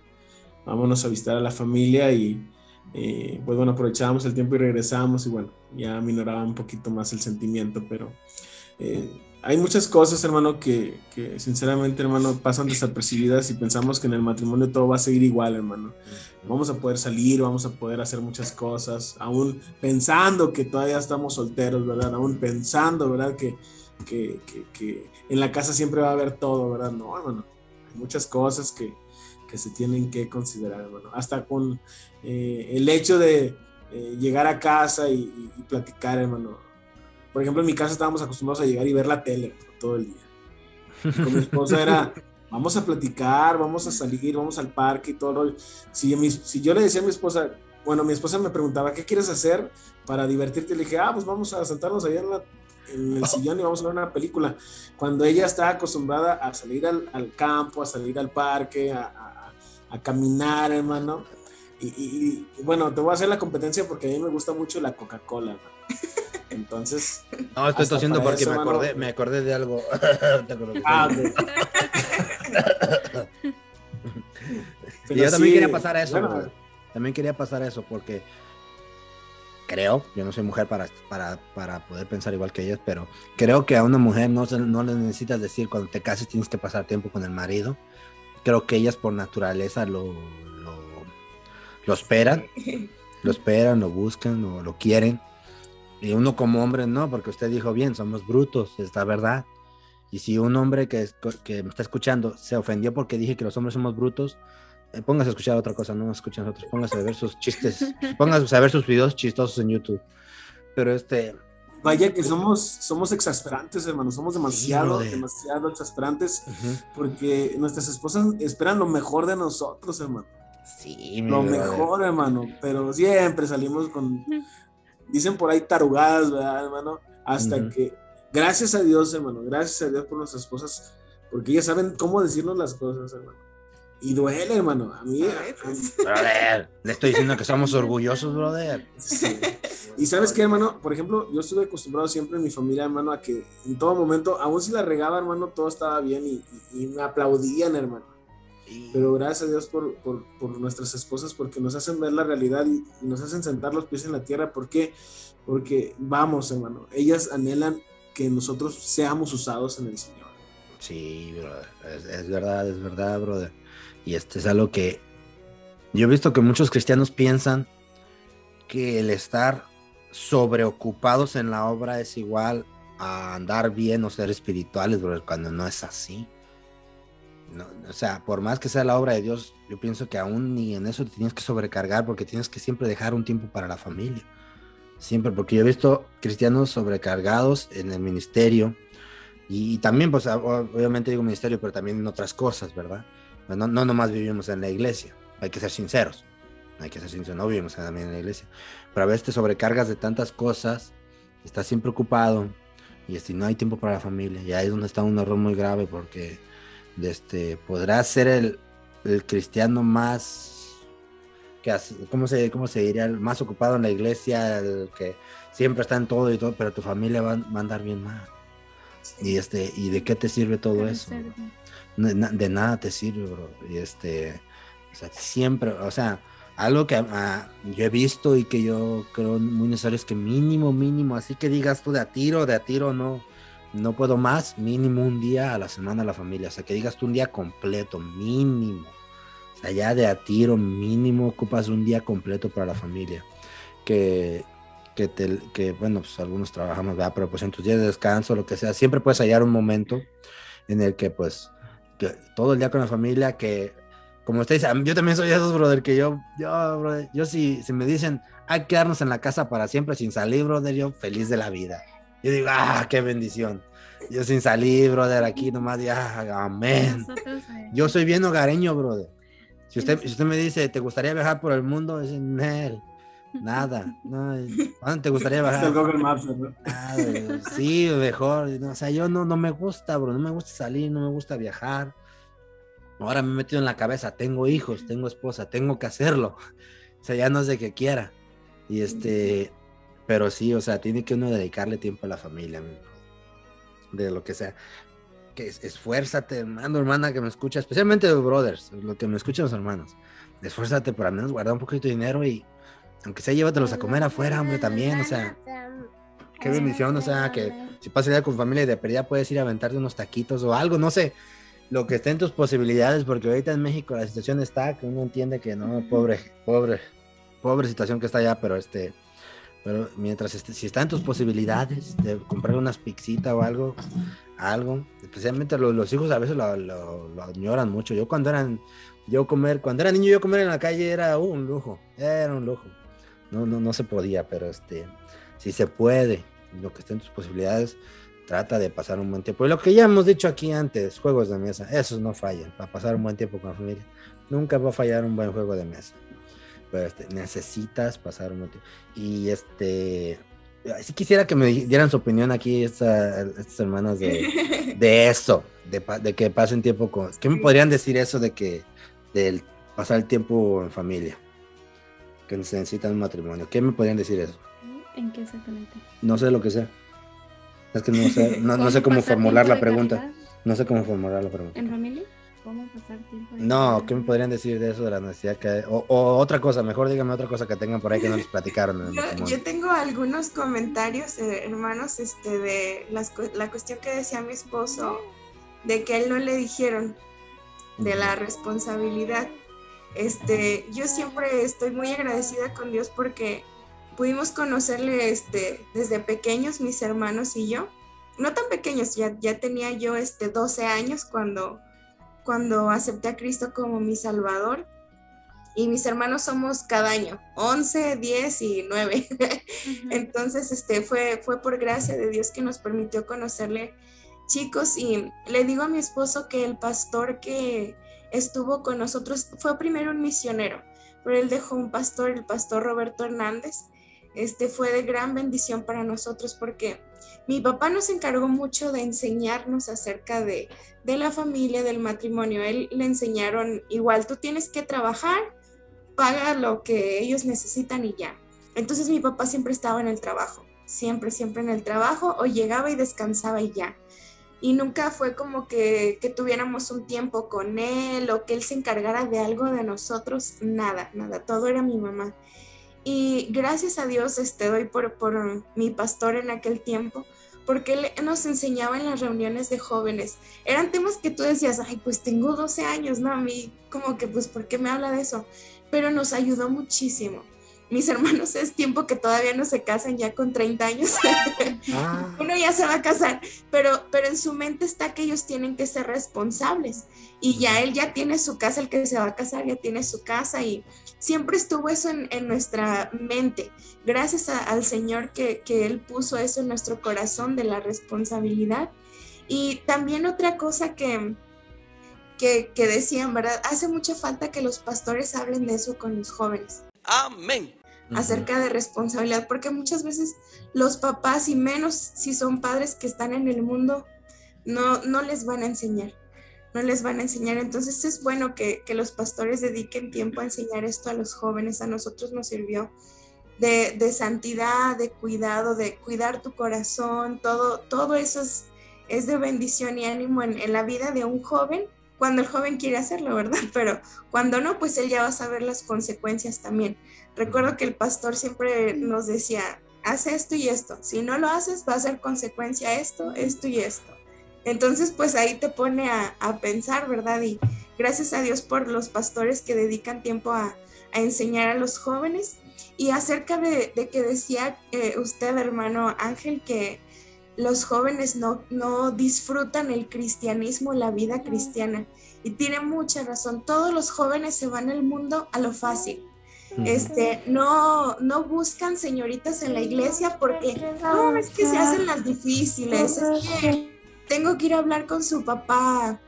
Vámonos a visitar a la familia y eh, pues bueno, aprovechábamos el tiempo y regresábamos y bueno, ya minoraba un poquito más el sentimiento, pero eh, hay muchas cosas, hermano, que, que sinceramente, hermano, pasan desapercibidas y pensamos que en el matrimonio todo va a seguir igual, hermano. Vamos a poder salir, vamos a poder hacer muchas cosas, aún pensando que todavía estamos solteros, ¿verdad? Aún pensando, ¿verdad? Que, que, que, en la casa siempre va a haber todo, ¿verdad? No, hermano, hay muchas cosas que, que se tienen que considerar, hermano. Hasta con eh, el hecho de eh, llegar a casa y, y- platicar, hermano. Por ejemplo, en mi casa estábamos acostumbrados a llegar y ver la tele hermano, todo el día. Y con mi esposa era, vamos a platicar, vamos a salir, vamos al parque y todo el rollo. Si, mi- si yo le decía a mi esposa, bueno, mi esposa me preguntaba, ¿qué quieres hacer para divertirte? Le dije, ah, pues vamos a sentarnos allá en, la- en el sillón y vamos a ver una película. Cuando ella está acostumbrada a salir al, al campo, a salir al parque, a, a- a caminar, hermano. Y, y- y, bueno, te voy a hacer la competencia porque a mí me gusta mucho la Coca-Cola. Entonces, No, estoy tosiendo porque eso, me mano. acordé, me acordé de algo. Ah. Y yo también sí, quería pasar a eso, bueno. También quería pasar a eso porque creo, yo no soy mujer para, para, para poder pensar igual que ellas, pero creo que a una mujer no, no le necesitas decir cuando te cases tienes que pasar tiempo con el marido. Creo que ellas por naturaleza lo, lo, lo esperan, lo esperan, lo buscan, lo, lo quieren. Y uno como hombre no, porque usted dijo bien, somos brutos, es la verdad. Y si un hombre que, que me está escuchando se ofendió porque dije que los hombres somos brutos, eh, póngase a escuchar otra cosa, no escuchen nosotros, póngase a ver sus chistes, póngase a ver sus videos chistosos en YouTube. Pero este, Vaya que somos, somos exasperantes, hermano. Somos demasiado, demasiado exasperantes porque nuestras esposas esperan lo mejor de nosotros, hermano. sí, Lo brother. mejor, hermano. Pero siempre salimos con, dicen por ahí tarugadas, ¿verdad, hermano? Hasta que, gracias a Dios, hermano, gracias a Dios por nuestras esposas, porque ellas saben cómo decirnos las cosas, hermano. Y duele, hermano. A mí, pues. Brother, le estoy diciendo que somos orgullosos, brother. Sí. Y sabes qué, hermano, por ejemplo, yo estuve acostumbrado siempre en mi familia, hermano, a que en todo momento, aún si la regaba, hermano, todo estaba bien y, y- y me aplaudían, hermano. Pero gracias a Dios por, por, por, nuestras esposas, porque nos hacen ver la realidad y, y, nos hacen sentar los pies en la tierra. ¿Por qué? Porque vamos, hermano, ellas anhelan que nosotros seamos usados en el Señor. Sí, brother, es, es verdad, es verdad, brother. Y este es algo que yo he visto que muchos cristianos piensan que el estar sobreocupados en la obra es igual a andar bien o ser espirituales, brother, cuando no es así. No, o sea, por más que sea la obra de Dios, yo pienso que aún ni en eso te tienes que sobrecargar porque tienes que siempre dejar un tiempo para la familia. Siempre, porque yo he visto cristianos sobrecargados en el ministerio y, y también, pues, obviamente digo ministerio, pero también en otras cosas, ¿verdad? No, no nomás vivimos en la iglesia, hay que ser sinceros, hay que ser sinceros, no vivimos también en la iglesia, pero a veces te sobrecargas de tantas cosas, estás siempre ocupado y este, no hay tiempo para la familia, y ahí es donde está un error muy grave porque este, podrás ser el, el cristiano más, que, ¿cómo, se, ¿cómo se diría? El más ocupado en la iglesia, el que siempre está en todo y todo, pero tu familia va, va a andar bien mal. Y, este, ¿Y de qué te sirve todo eso? De nada te sirve, bro. Y este, o sea, siempre, o sea, algo que uh, yo he visto y que yo creo muy necesario es que mínimo, mínimo, así que digas tú de a tiro, de a tiro, no, no puedo más, mínimo un día a la semana a la familia, o sea, que digas tú un día completo, mínimo. O sea, ya de a tiro, mínimo ocupas un día completo para la familia. Que, que, te, que bueno, pues algunos trabajamos, ¿verdad? Pero pues en tus días de descanso, lo que sea, siempre puedes hallar un momento en el que pues que todo el día con la familia, que como ustedes yo también soy de esos, brother, que yo, yo, brother, yo si, si me dicen, hay que quedarnos en la casa para siempre sin salir, brother, yo feliz de la vida. Yo digo, ah, qué bendición. Yo sin salir, brother, aquí nomás, ya, amén. Yo soy bien hogareño, brother. Si usted, si usted me dice, ¿te gustaría viajar por el mundo? Es en él. Nada. No, ¿Dónde te gustaría viajar? Nada, sí, mejor. o sea, yo no, no me gusta, bro. No me gusta salir, no me gusta viajar. Ahora me he metido en la cabeza, tengo hijos, tengo esposa, tengo que hacerlo. O sea, ya no es de que quiera. Y este, pero sí, o sea, tiene que uno dedicarle tiempo a la familia, de lo que sea. Que esfuérzate, hermano, hermana que me escucha, especialmente los brothers, lo que me escuchan los hermanos. Esfuérzate por al menos guardar un poquito de dinero y, aunque sea, llévatelos a comer afuera, hombre, también, o sea, qué bendición, o sea, que si pasas día con familia y de pérdida puedes ir a aventarte unos taquitos o algo, no sé, lo que esté en tus posibilidades, porque ahorita en México la situación está que uno entiende que no, pobre, pobre, pobre situación que está allá, pero este, pero mientras esté, si está en tus posibilidades de comprar unas pixitas o algo, algo, especialmente los, los hijos a veces lo, lo, lo, añoran mucho. Yo cuando eran, yo comer, cuando era niño yo comer en la calle era un lujo, era un lujo. No, no, no se podía, pero este, si se puede, lo que esté en tus posibilidades, trata de pasar un buen tiempo. Y lo que ya hemos dicho aquí antes, juegos de mesa, esos no fallan, para pasar un buen tiempo con la familia. Nunca va a fallar un buen juego de mesa. Pero este, necesitas pasar un buen tiempo. Y este, si quisiera que me dieran su opinión aquí esta, estas hermanas de, de eso, de, de, que pasen tiempo con... ¿Qué me podrían decir eso de que, del pasar el tiempo en familia? Que necesitan un matrimonio. ¿Qué me podrían decir eso? ¿En qué exactamente? No sé lo que sea. Es que no sé, no, no sé cómo formular la pregunta. No sé cómo formular la pregunta. ¿En familia? ¿Cómo pasar tiempo? No, ¿qué me podrían decir de eso de la necesidad que o, o, otra cosa, mejor dígame otra cosa que tengan por ahí que no les platicaron. yo, yo, tengo algunos comentarios, eh, hermanos, este, de las, la cuestión que decía mi esposo, de que a él no le dijeron de la responsabilidad. Este, yo siempre estoy muy agradecida con Dios porque pudimos conocerle este, desde pequeños, mis hermanos y yo. No tan pequeños, ya, ya tenía yo este, 12 años cuando, cuando acepté a Cristo como mi Salvador. Y mis hermanos somos cada año, 11, 10 y 9. Entonces, este, fue, fue por gracia de Dios que nos permitió conocerle chicos. Y le digo a mi esposo que el pastor que estuvo con nosotros fue primero un misionero, pero él dejó un pastor, el pastor Roberto Hernández, este fue de gran bendición para nosotros porque mi papá nos encargó mucho de enseñarnos acerca de, de la familia, del matrimonio. Él le enseñaron igual, tú tienes que trabajar, paga lo que ellos necesitan y ya. Entonces mi papá siempre estaba en el trabajo, siempre, siempre en el trabajo o llegaba y descansaba y ya. Y nunca fue como que, que, tuviéramos un tiempo con él o que él se encargara de algo de nosotros, nada, nada, todo era mi mamá. Y gracias a Dios este, doy por, por mi pastor en aquel tiempo, porque él nos enseñaba en las reuniones de jóvenes. Eran temas que tú decías, ay, pues tengo 12 años, ¿no? A mí como que, pues, ¿por qué me habla de eso? Pero nos ayudó muchísimo mis hermanos es tiempo que todavía no se casan ya con 30 años. Ah. Uno ya se va a casar, pero, pero en su mente está que ellos tienen que ser responsables y ya él ya tiene su casa, el que se va a casar ya tiene su casa y siempre estuvo eso en, nuestra mente. Gracias al Señor que, que Él puso eso en nuestro corazón de la responsabilidad. Y también otra cosa que, que, que decían, ¿verdad? Hace mucha falta que los pastores hablen de eso con los jóvenes. Amén acerca de responsabilidad, porque muchas veces los papás, y menos si son padres que están en el mundo, no, no les van a enseñar, no les van a enseñar. Entonces es bueno que, los pastores dediquen tiempo a enseñar esto a los jóvenes, a nosotros nos sirvió. De, santidad, de cuidado, de cuidar tu corazón, todo, todo eso es, es de bendición y ánimo en, en la vida de un joven cuando el joven quiere hacerlo, ¿verdad? Pero cuando no, pues él ya va a saber las consecuencias también. Recuerdo que el pastor siempre nos decía, haz esto y esto. Si no lo haces, va a ser consecuencia esto, esto y esto. Entonces, pues ahí te pone a, pensar, ¿verdad? Y gracias a Dios por los pastores que dedican tiempo a, enseñar a los jóvenes. Y acerca de, que decía eh, usted, hermano Ángel, que los jóvenes no, no disfrutan el cristianismo, la vida cristiana. Y tiene mucha razón. Todos los jóvenes se van al mundo a lo fácil este, no, no buscan señoritas en la iglesia porque no, es que se hacen las difíciles, es que tengo que ir a hablar con su papá,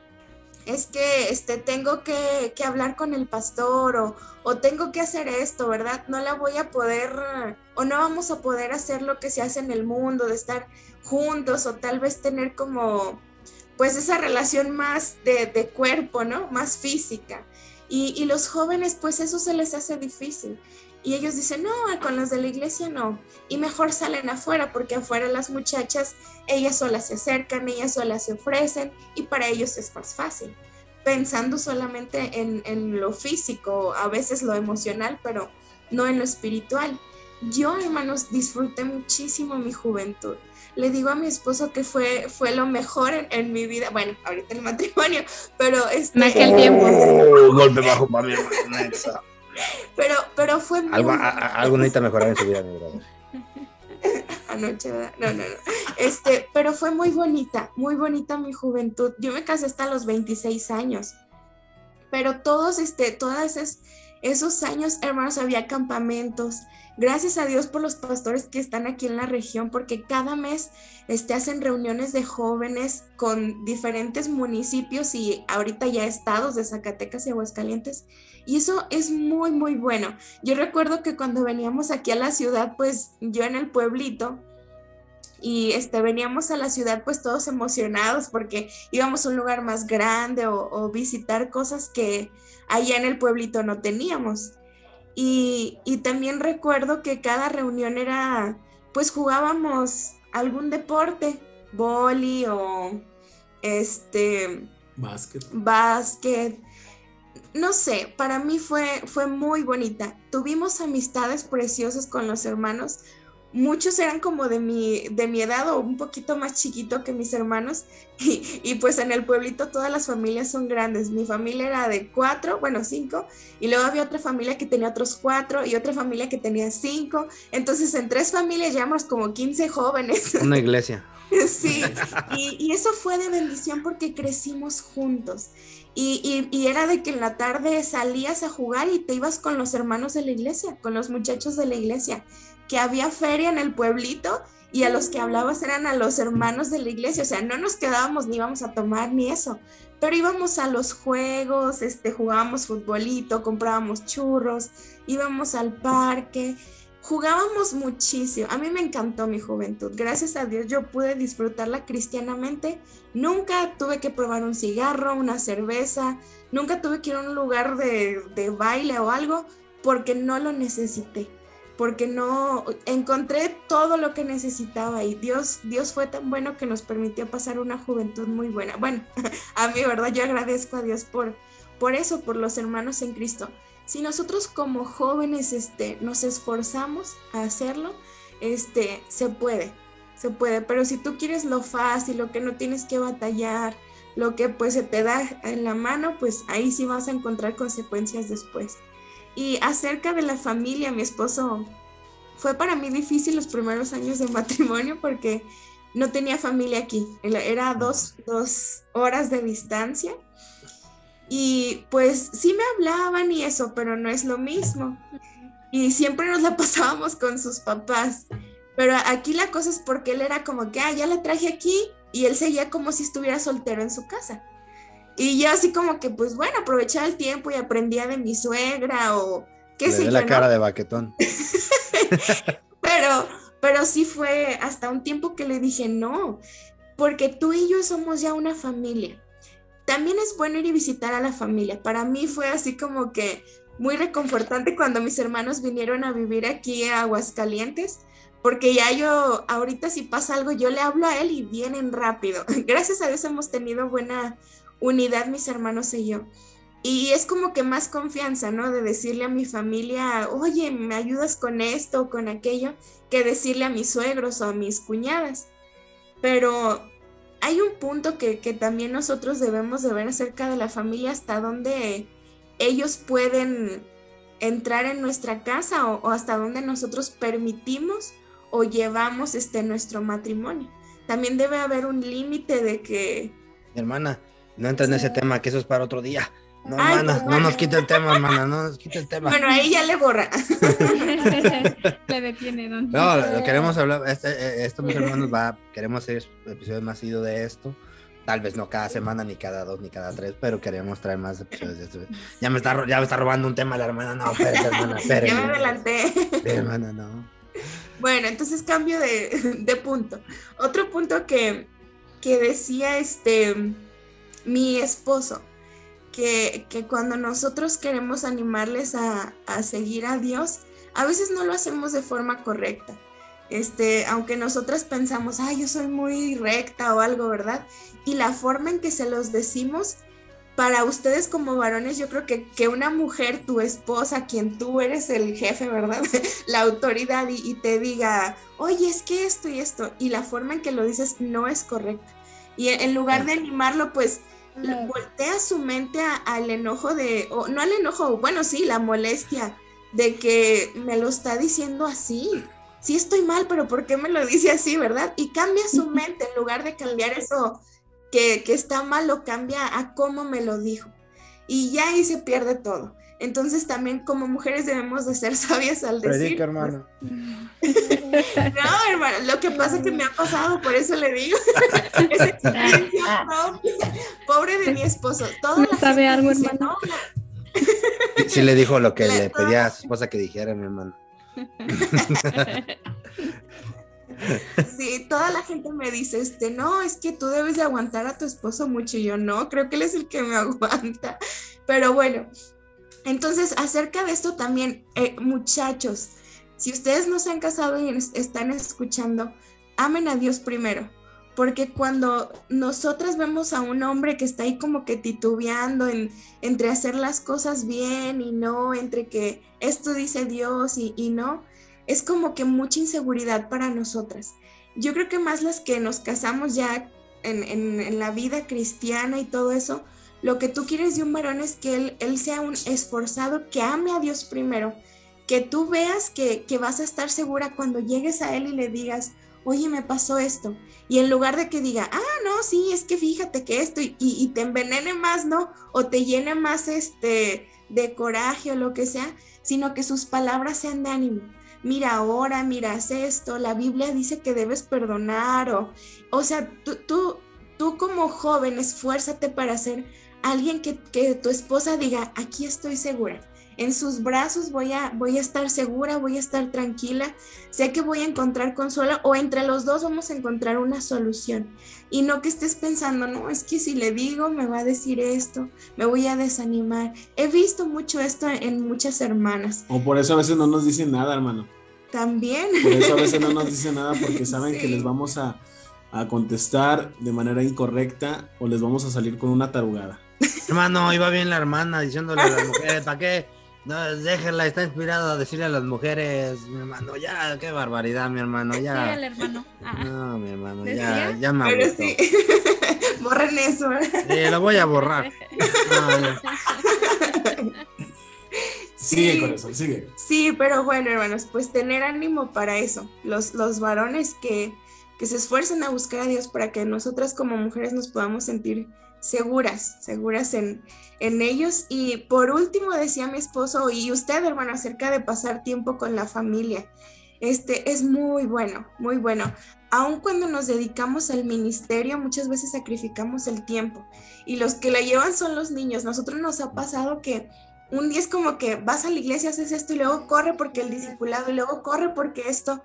es que este, tengo que, hablar con el pastor o, o, tengo que hacer esto, ¿verdad? No la voy a poder o no vamos a poder hacer lo que se hace en el mundo, de estar juntos o tal vez tener como pues esa relación más de, de cuerpo, ¿no? Más física. Y, los jóvenes, pues eso se les hace difícil. Y ellos dicen, no, con los de la iglesia no. Y mejor salen afuera, porque afuera las muchachas, ellas solas se acercan, ellas solas se ofrecen, y para ellos es más fácil. Pensando solamente en, en lo físico, a veces lo emocional, pero no en lo espiritual. Yo, hermanos, disfruté muchísimo mi juventud le digo a mi esposo que fue, fue lo mejor en, mi vida, bueno, ahorita el matrimonio, pero este... En aquel tiempo. Oh, golpe bajo para mi pero, pero fue. Algo, algo necesita mejorar en su vida, mi brother. Anoche, ¿verdad? No, no, no. Este, pero fue muy bonita, muy bonita mi juventud. Yo me casé hasta los 26 años. Pero todos, este, todas esas, esos años, hermanos, había campamentos, Gracias a Dios por los pastores que están aquí en la región, porque cada mes este, hacen reuniones de jóvenes con diferentes municipios y ahorita ya estados de Zacatecas y Aguascalientes. Y eso es muy, muy bueno. Yo recuerdo que cuando veníamos aquí a la ciudad, pues yo en el pueblito, y este, veníamos a la ciudad pues todos emocionados porque íbamos a un lugar más grande o, o visitar cosas que allá en el pueblito no teníamos. Y, también recuerdo que cada reunión era, pues jugábamos algún deporte, boli o este... Básquet. Básquet. No sé, para mí fue, fue muy bonita. Tuvimos amistades preciosas con los hermanos muchos eran como de mi, de mi edad o un poquito más chiquito que mis hermanos y, pues en el pueblito todas las familias son grandes. Mi familia era de cuatro, bueno, cinco, y luego había otra familia que tenía otros cuatro y otra familia que tenía cinco. Entonces en tres familias llevamos como 15 jóvenes. Una iglesia. Sí, y, eso fue de bendición porque crecimos juntos. Y, y, era de que en la tarde salías a jugar y te ibas con los hermanos de la iglesia, con los muchachos de la iglesia que había feria en el pueblito y a los que hablabas eran a los hermanos de la iglesia, o sea, no nos quedábamos ni íbamos a tomar ni eso, pero íbamos a los juegos, este, jugábamos futbolito, comprábamos churros, íbamos al parque, jugábamos muchísimo. A mí me encantó mi juventud. Gracias a Dios yo pude disfrutarla cristianamente. Nunca tuve que probar un cigarro, una cerveza, nunca tuve que ir a un lugar de, de baile o algo porque no lo necesité porque no encontré todo lo que necesitaba y Dios, Dios fue tan bueno que nos permitió pasar una juventud muy buena. Bueno, a mí, ¿verdad? Yo agradezco a Dios por, por eso, por los hermanos en Cristo. Si nosotros como jóvenes este, nos esforzamos a hacerlo, este, se puede, se puede, pero si tú quieres lo fácil, lo que no tienes que batallar, lo que pues se te da en la mano, pues ahí sí vas a encontrar consecuencias después. Y acerca de la familia, mi esposo, fue para mí difícil los primeros años de matrimonio porque no tenía familia aquí, era dos, dos horas de distancia. Y pues sí me hablaban y eso, pero no es lo mismo. Y siempre nos la pasábamos con sus papás. Pero aquí la cosa es porque él era como que, ah, ya la traje aquí y él seguía como si estuviera soltero en su casa. Y yo así como que, pues bueno, aprovechaba el tiempo y aprendía de mi suegra o qué sé yo. la cara de baquetón. pero, pero sí fue hasta un tiempo que le dije, no, porque tú y yo somos ya una familia. También es bueno ir y visitar a la familia. Para mí fue así como que muy reconfortante cuando mis hermanos vinieron a vivir aquí a Aguascalientes, porque ya yo, ahorita si pasa algo, yo le hablo a él y vienen rápido. Gracias a Dios hemos tenido buena unidad mis hermanos y yo. Y es como que más confianza, ¿no? De decirle a mi familia, oye, ¿me ayudas con esto o con aquello? Que decirle a mis suegros o a mis cuñadas. Pero hay un punto que, también nosotros debemos de ver acerca de la familia, hasta dónde ellos pueden entrar en nuestra casa o, hasta dónde nosotros permitimos o llevamos este nuestro matrimonio. También debe haber un límite de que... hermana, no entra en ese tema, que eso es para otro día. No, hermana, no nos quita el tema, hermana, no nos quita el tema. Bueno, ahí ya le borra. le detiene, ¿no? No, queremos hablar, este, eh, esto mis hermanos va, queremos hacer episodios más ido de esto. Tal vez no cada semana, ni cada dos, ni cada tres, pero queremos traer más episodios de esto. Ya me está, ya me está robando un tema la hermana, no, espérate, hermana, espérate. Ya me adelanté. hermana, no. Bueno, entonces cambio de, de punto. Otro punto que, que decía este mi esposo, que, cuando nosotros queremos animarles a, seguir a Dios, a veces no lo hacemos de forma correcta. Este, aunque nosotras pensamos, ay, yo soy muy recta o algo, ¿verdad? Y la forma en que se los decimos, para ustedes como varones, yo creo que, que una mujer, tu esposa, quien tú eres el jefe, ¿verdad? la autoridad y, y, te diga, oye, es que esto y esto, y la forma en que lo dices no es correcta. Y en lugar de animarlo, pues voltea su mente al enojo de, o no al enojo, bueno, sí, la molestia de que me lo está diciendo así. Sí estoy mal, pero ¿por qué me lo dice así, verdad? Y cambia su mente en lugar de cambiar eso que, que está mal, lo cambia a cómo me lo dijo. Y ya ahí se pierde todo. Entonces también como mujeres debemos de ser sabias al decir. Predica, hermano. no, hermano, lo que pasa es que me ha pasado, por eso le digo. Pobre de mi esposo. Todo sabe algo, hermano. sí, le dijo lo que le, pedía a su esposa que dijera, mi hermano. Sí, toda la gente me dice, este, no, es que tú debes de aguantar a tu esposo mucho. Y yo no, creo que él es el que me aguanta. Pero bueno, entonces, acerca de esto también, eh, muchachos, si ustedes no se han casado y están escuchando, amen a Dios primero, porque cuando nosotras vemos a un hombre que está ahí como que titubeando en, entre hacer las cosas bien y no, entre que esto dice Dios y, no, es como que mucha inseguridad para nosotras. Yo creo que más las que nos casamos ya en la vida cristiana y todo eso, lo que tú quieres de un varón es que él, él sea un esforzado, que ame a Dios primero, que tú veas que, vas a estar segura cuando llegues a él y le digas, oye, me pasó esto. Y en lugar de que diga, ah, no, sí, es que fíjate que esto, y, te envenene más, ¿no? O te llene más este, de coraje o lo que sea, sino que sus palabras sean de ánimo. Mira ahora, miras esto, la Biblia dice que debes perdonar, o, o sea, tú, tú, tú como joven esfuérzate para ser alguien que, tu esposa diga, aquí estoy segura. En sus brazos voy a, voy a estar segura, voy a estar tranquila, sé que voy a encontrar consuelo o entre los dos vamos a encontrar una solución. Y no que estés pensando, no, es que si le digo me va a decir esto, me voy a desanimar. He visto mucho esto en muchas hermanas. O por eso a veces no nos dicen nada, hermano. También. Por eso a veces no nos dicen nada porque saben que les vamos a, a contestar de manera incorrecta o les vamos a salir con una tarugada. Hermano, iba bien la hermana diciéndole a las mujeres, ¿para qué? No, déjenla, está inspirado a decirle a las mujeres, mi hermano, ya, qué barbaridad, mi hermano, Sí, ya. el hermano. Ah, No, mi hermano, ya, ¿Decía? ya me Pero sí. Borren eso. Sí, lo voy a borrar. No, no. Sigue, Sí. corazón, sigue. Sí, pero bueno, hermanos, pues tener ánimo para eso. Los, los varones que, que se esfuercen a buscar a Dios para que nosotras como mujeres nos podamos sentir seguras, seguras en, en ellos. Y por último, decía mi esposo y usted, hermano, acerca de pasar tiempo con la familia. Este es muy bueno, muy bueno. Aun cuando nos dedicamos al ministerio, muchas veces sacrificamos el tiempo. Y los que la llevan son los niños. Nosotros nos ha pasado que un día es como que vas a la iglesia, haces esto y luego corre porque el discipulado y luego corre porque esto.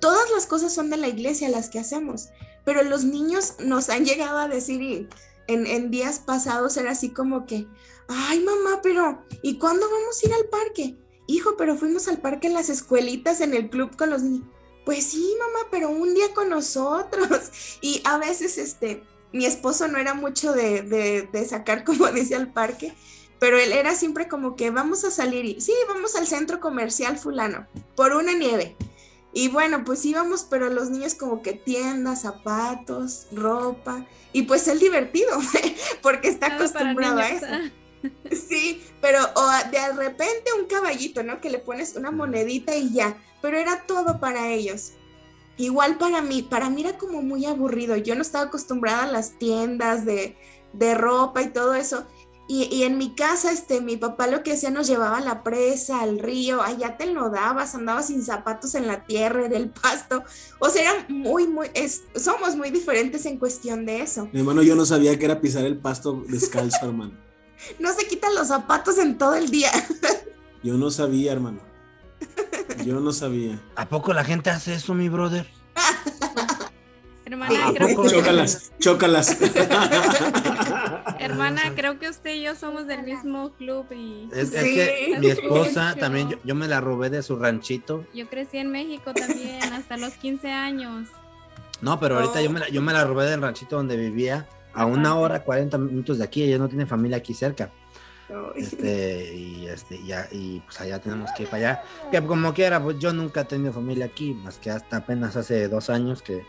Todas las cosas son de la iglesia las que hacemos, pero los niños nos han llegado a decir y en, días pasados era así como que, ay mamá, pero ¿y cuándo vamos a ir al parque? Hijo, pero fuimos al parque en las escuelitas, en el club con los niños. Pues sí, mamá, pero un día con nosotros. Y a veces, este, mi esposo no era mucho de, de, de sacar, como dice, al parque, pero él era siempre como que vamos a salir y sí, vamos al centro comercial fulano por una nieve. Y bueno, pues íbamos, pero los niños como que tiendas, zapatos, ropa, y pues él divertido, porque está nada acostumbrado a eso. ah. Sí, pero o de repente un caballito, ¿no? Que le pones una monedita y ya, pero era todo para ellos. Igual para mí, para mí era como muy aburrido. Yo no estaba acostumbrada a las tiendas de, de ropa y todo eso. Y, y en mi casa, este, mi papá lo que hacía nos llevaba a la presa, al río, allá te lo dabas, andabas sin zapatos en la tierra, en el pasto. O sea, era muy, muy, es- somos muy diferentes en cuestión de eso. Mi hermano, yo no sabía que era pisar el pasto descalzo, hermano. No se quitan los zapatos en todo el día. Yo no sabía, hermano. Yo no sabía. ¿A poco la gente hace eso, mi brother? Hermana, ¿A creo que, Chócalas, chócalas. hermana, creo que usted y yo somos del mismo club y Es, es Sí. que mi esposa también, yo, yo me la robé de su ranchito. yo crecí en México también hasta los 15 años. No, pero ahorita yo me, la, yo me la robé del ranchito donde vivía a una hora, 40 minutos de aquí. Ella no tiene familia aquí cerca. Este, y este, ya, y pues allá tenemos que ir para allá. Que como quiera, pues yo nunca he tenido familia aquí, más que hasta apenas hace dos años que,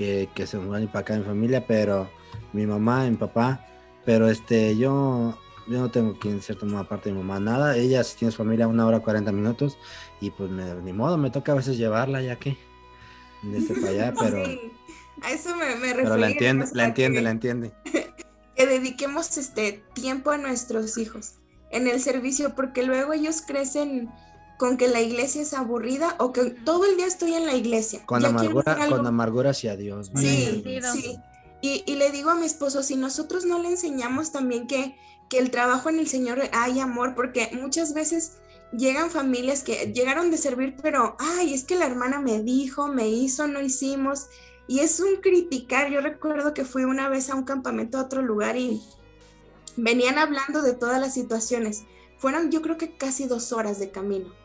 que, que se mudaron para acá mi familia, pero mi mamá, mi papá, pero este, yo, yo no tengo aquí en cierta modo aparte de mi mamá nada. Ella sí tiene su familia una hora 40 minutos, y pues me, ni modo, me toca a veces llevarla ya que, desde para allá, pero, Sí, a eso me, me pero la entiende, la entiende, que- la entiende. que dediquemos este tiempo a nuestros hijos en el servicio, porque luego ellos crecen con que la iglesia es aburrida o que todo el día estoy en la iglesia. Con amargura, con hacia Dios. Sí, sí. Y, y le digo a mi esposo, si nosotros no le enseñamos también que, que el trabajo en el Señor hay amor, porque muchas veces llegan familias que llegaron de servir, pero, ay, es que la hermana me dijo, me hizo, no hicimos. Y es un criticar. Yo recuerdo que fui una vez a un campamento a otro lugar y venían hablando de todas las situaciones. Fueron yo creo que casi dos horas de camino.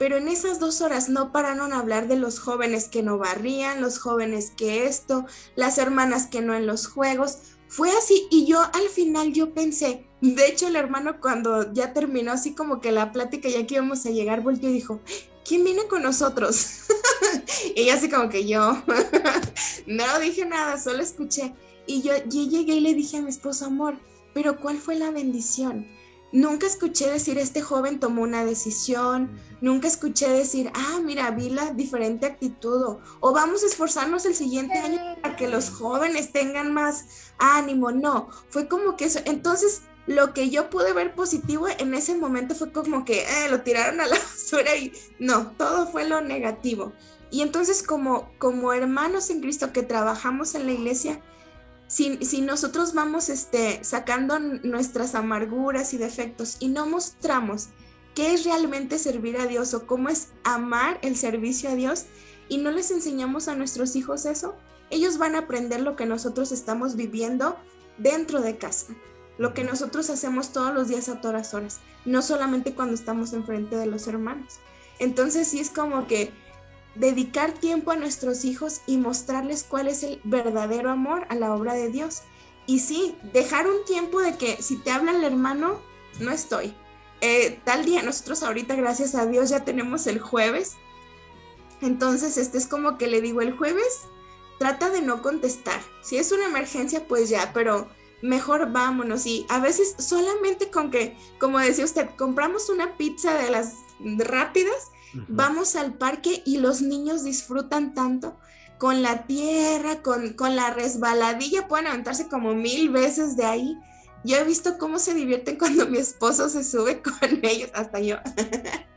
Pero en esas dos horas no pararon a hablar de los jóvenes que no barrían, los jóvenes que esto, las hermanas que no en los juegos. Fue así y yo al final yo pensé, de hecho el hermano cuando ya terminó así como que la plática ya que íbamos a llegar volteó y dijo, ¿quién viene con nosotros? y así como que yo no dije nada, solo escuché. Y yo llegué y le dije a mi esposo, amor, pero ¿cuál fue la bendición? Nunca escuché decir, este joven tomó una decisión, nunca escuché decir, ah, mira, vi la diferente actitud, o, o vamos a esforzarnos el siguiente año para que los jóvenes tengan más ánimo. No, fue como que eso. Entonces, lo que yo pude ver positivo en ese momento fue como que eh, lo tiraron a la basura y no, todo fue lo negativo. Y entonces, como, como hermanos en Cristo que trabajamos en la iglesia, si, si, nosotros vamos este, sacando nuestras amarguras y defectos y no mostramos qué es realmente servir a Dios o cómo es amar el servicio a Dios y no les enseñamos a nuestros hijos eso, ellos van a aprender lo que nosotros estamos viviendo dentro de casa, lo que nosotros hacemos todos los días a todas horas, no solamente cuando estamos enfrente de los hermanos. Entonces sí es como que dedicar tiempo a nuestros hijos y mostrarles cuál es el verdadero amor a la obra de Dios. Y sí, dejar un tiempo de que si te habla el hermano, no estoy. Eh, tal día, nosotros ahorita, gracias a Dios, ya tenemos el jueves. Entonces, este es como que le digo el jueves, trata de no contestar. Si es una emergencia, pues ya, pero mejor vámonos. Y a veces solamente con que, como decía usted, compramos una pizza de las rápidas, vamos al parque y los niños disfrutan tanto con la tierra, con, con la resbaladilla, pueden aventarse como mil veces de ahí. Yo he visto cómo se divierten cuando mi esposo se sube con ellos, hasta yo.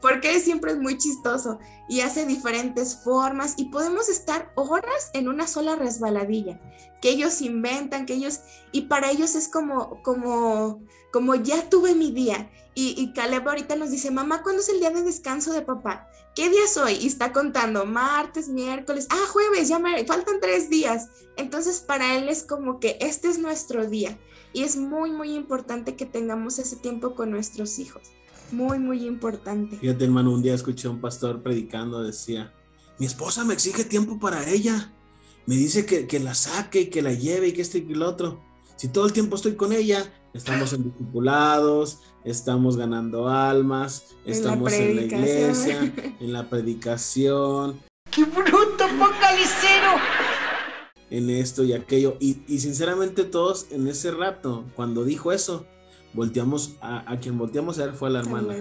porque siempre es muy chistoso y hace diferentes formas y podemos estar horas en una sola resbaladilla que ellos inventan, que ellos y para ellos es como como como ya tuve mi día y, y Caleb ahorita nos dice, mamá, ¿cuándo es el día de descanso de papá? ¿Qué día soy? Y está contando martes, miércoles, ah, jueves, ya me faltan tres días. Entonces para él es como que este es nuestro día y es muy, muy importante que tengamos ese tiempo con nuestros hijos muy, muy importante. Fíjate, hermano, un día escuché a un pastor predicando, decía, mi esposa me exige tiempo para ella. Me dice que, que la saque y que la lleve y que este y que lo otro. Si todo el tiempo estoy con ella, estamos en discipulados, estamos ganando almas, estamos en la, iglesia, en la predicación. ¡Qué bruto, focalicero! En esto y aquello. Y, y sinceramente todos en ese rato, cuando dijo eso, volteamos, a, a, quien volteamos a ver fue a la hermana.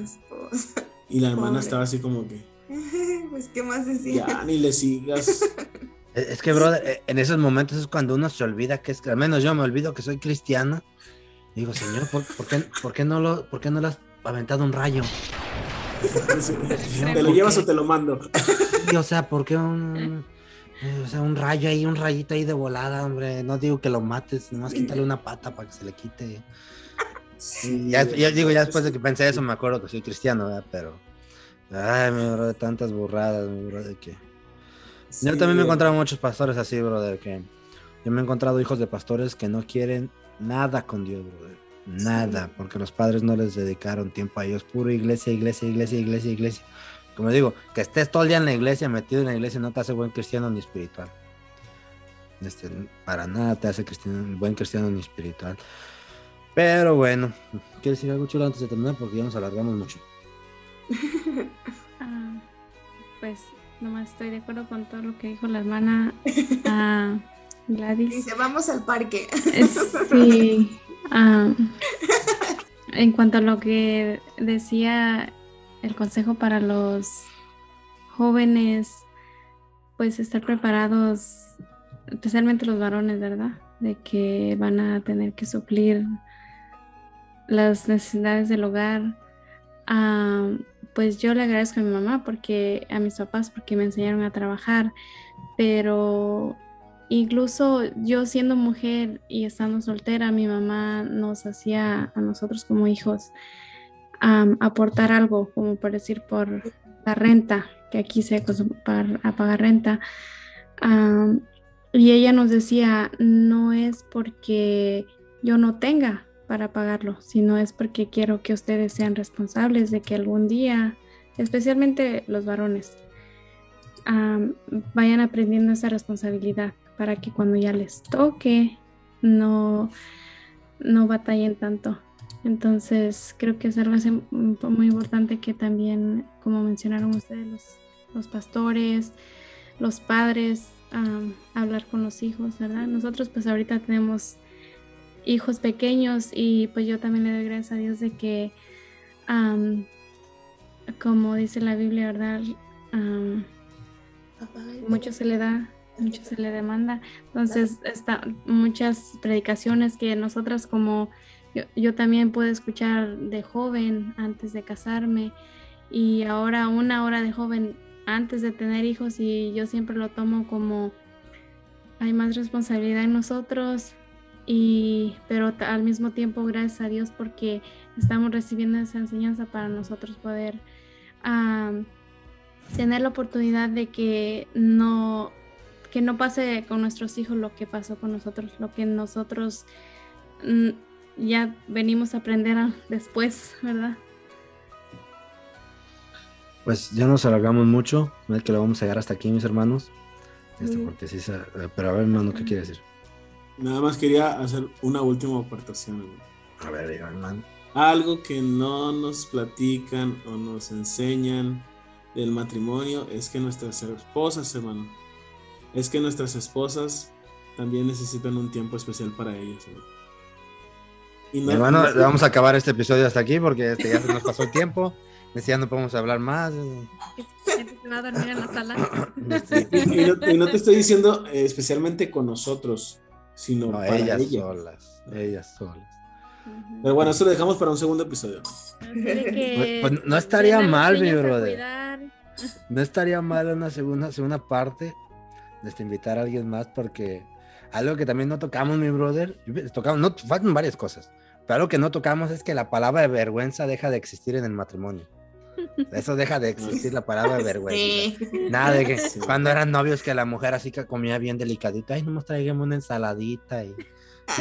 y la hermana estaba así como que. Pues, ¿qué más decía? Ya, ni le sigas. Es que, brother, en esos momentos es cuando uno se olvida que es, al menos yo me olvido que soy cristiano. Digo, Señor, ¿por, por, qué, ¿por qué, no lo, ¿por qué no le has aventado un rayo? ¿Te lo llevas o te lo mando? Sí, o sea, ¿por qué un, eh, o sea, un rayo ahí, un rayito ahí de volada, hombre? No digo que lo mates, nomás quítale una pata para que se le quite. Sí, ya, ya, digo, ya después de que pensé eso, me acuerdo que soy cristiano, ¿verdad? Pero, ay, me bro, de tantas burradas, mi bro, de que. Sí, yo también me he encontrado muchos pastores así, brother, que yo me he encontrado hijos de pastores que no quieren nada con Dios, brother. Nada, sí. porque los padres no les dedicaron tiempo a ellos. Puro iglesia, iglesia, iglesia, iglesia, iglesia. Como digo, que estés todo el día en la iglesia, metido en la iglesia, no te hace buen cristiano ni espiritual. Este, para nada te hace cristiano, buen cristiano ni espiritual. Pero bueno, ¿quieres decir algo chulo antes de terminar? Porque ya nos alargamos mucho. ah, pues nomás estoy de acuerdo con todo lo que dijo la hermana uh, Gladys. Dice, vamos al parque. Sí. Um, en cuanto a lo que decía el consejo para los jóvenes, pues estar preparados, especialmente los varones, ¿verdad? De que van a tener que suplir las necesidades del hogar, uh, pues yo le agradezco a mi mamá porque a mis papás porque me enseñaron a trabajar, pero incluso yo siendo mujer y estando soltera, mi mamá nos hacía a nosotros como hijos aportar algo, como por decir por la renta, que aquí se para pagar renta. Y ella nos decía, no es porque yo no tenga, para pagarlo, sino es porque quiero que ustedes sean responsables de que algún día, especialmente los varones, vayan aprendiendo esa responsabilidad para que cuando ya les toque no, no batallen tanto. Entonces creo que es algo muy importante que también, como mencionaron ustedes, los, pastores, los padres, hablar con los hijos, ¿verdad? Nosotros pues ahorita tenemos hijos pequeños y pues yo también le doy gracias a Dios de que, como dice la Biblia, ¿verdad? Mucho se le da, mucho se le demanda. Entonces, está, muchas predicaciones que nosotras como yo, yo también puedo escuchar de joven antes de casarme y ahora una hora de joven antes de tener hijos y yo siempre lo tomo como hay más responsabilidad en nosotros, y pero al mismo tiempo gracias a Dios porque estamos recibiendo esa enseñanza para nosotros poder tener la oportunidad de que no que no pase con nuestros hijos lo que pasó con nosotros lo que nosotros mm, ya venimos a aprender a, después verdad pues ya nos alargamos mucho, no es que lo vamos a llegar hasta aquí, mis hermanos. Este, Ujú. porque sí se- pero a ver, hermano, ¿qué quiere decir? Nada más quería hacer una última aportación, hermano. A ver, diga, hermano. Algo que no nos platican o nos enseñan del matrimonio es que nuestras esposas, hermano, es que nuestras esposas también necesitan un tiempo especial para ellas, hermano. Y no- hermano, no- vamos a acabar este episodio hasta aquí porque este, ya se nos pasó el tiempo. Ya no podemos hablar más. Que va a dormir en la sala. Y, y no, y no te estoy diciendo eh, especialmente con nosotros, sino no, para ellas ella. solas. Ellas solas. Pero bueno, eso lo dejamos para un segundo episodio. Que Pues- pues no estaría mal, mi brother. No estaría mal una segunda, segunda parte de este, invitar a alguien más porque algo que también no tocamos, mi brother, tocamos, no, faltan varias cosas, pero algo que no tocamos es que la palabra de vergüenza deja de existir en el matrimonio. Eso deja de existir la palabra de vergüenza. Sí. Nada de que cuando eran novios que la mujer así que comía bien delicadita, ay, nomás traigamos una ensaladita y,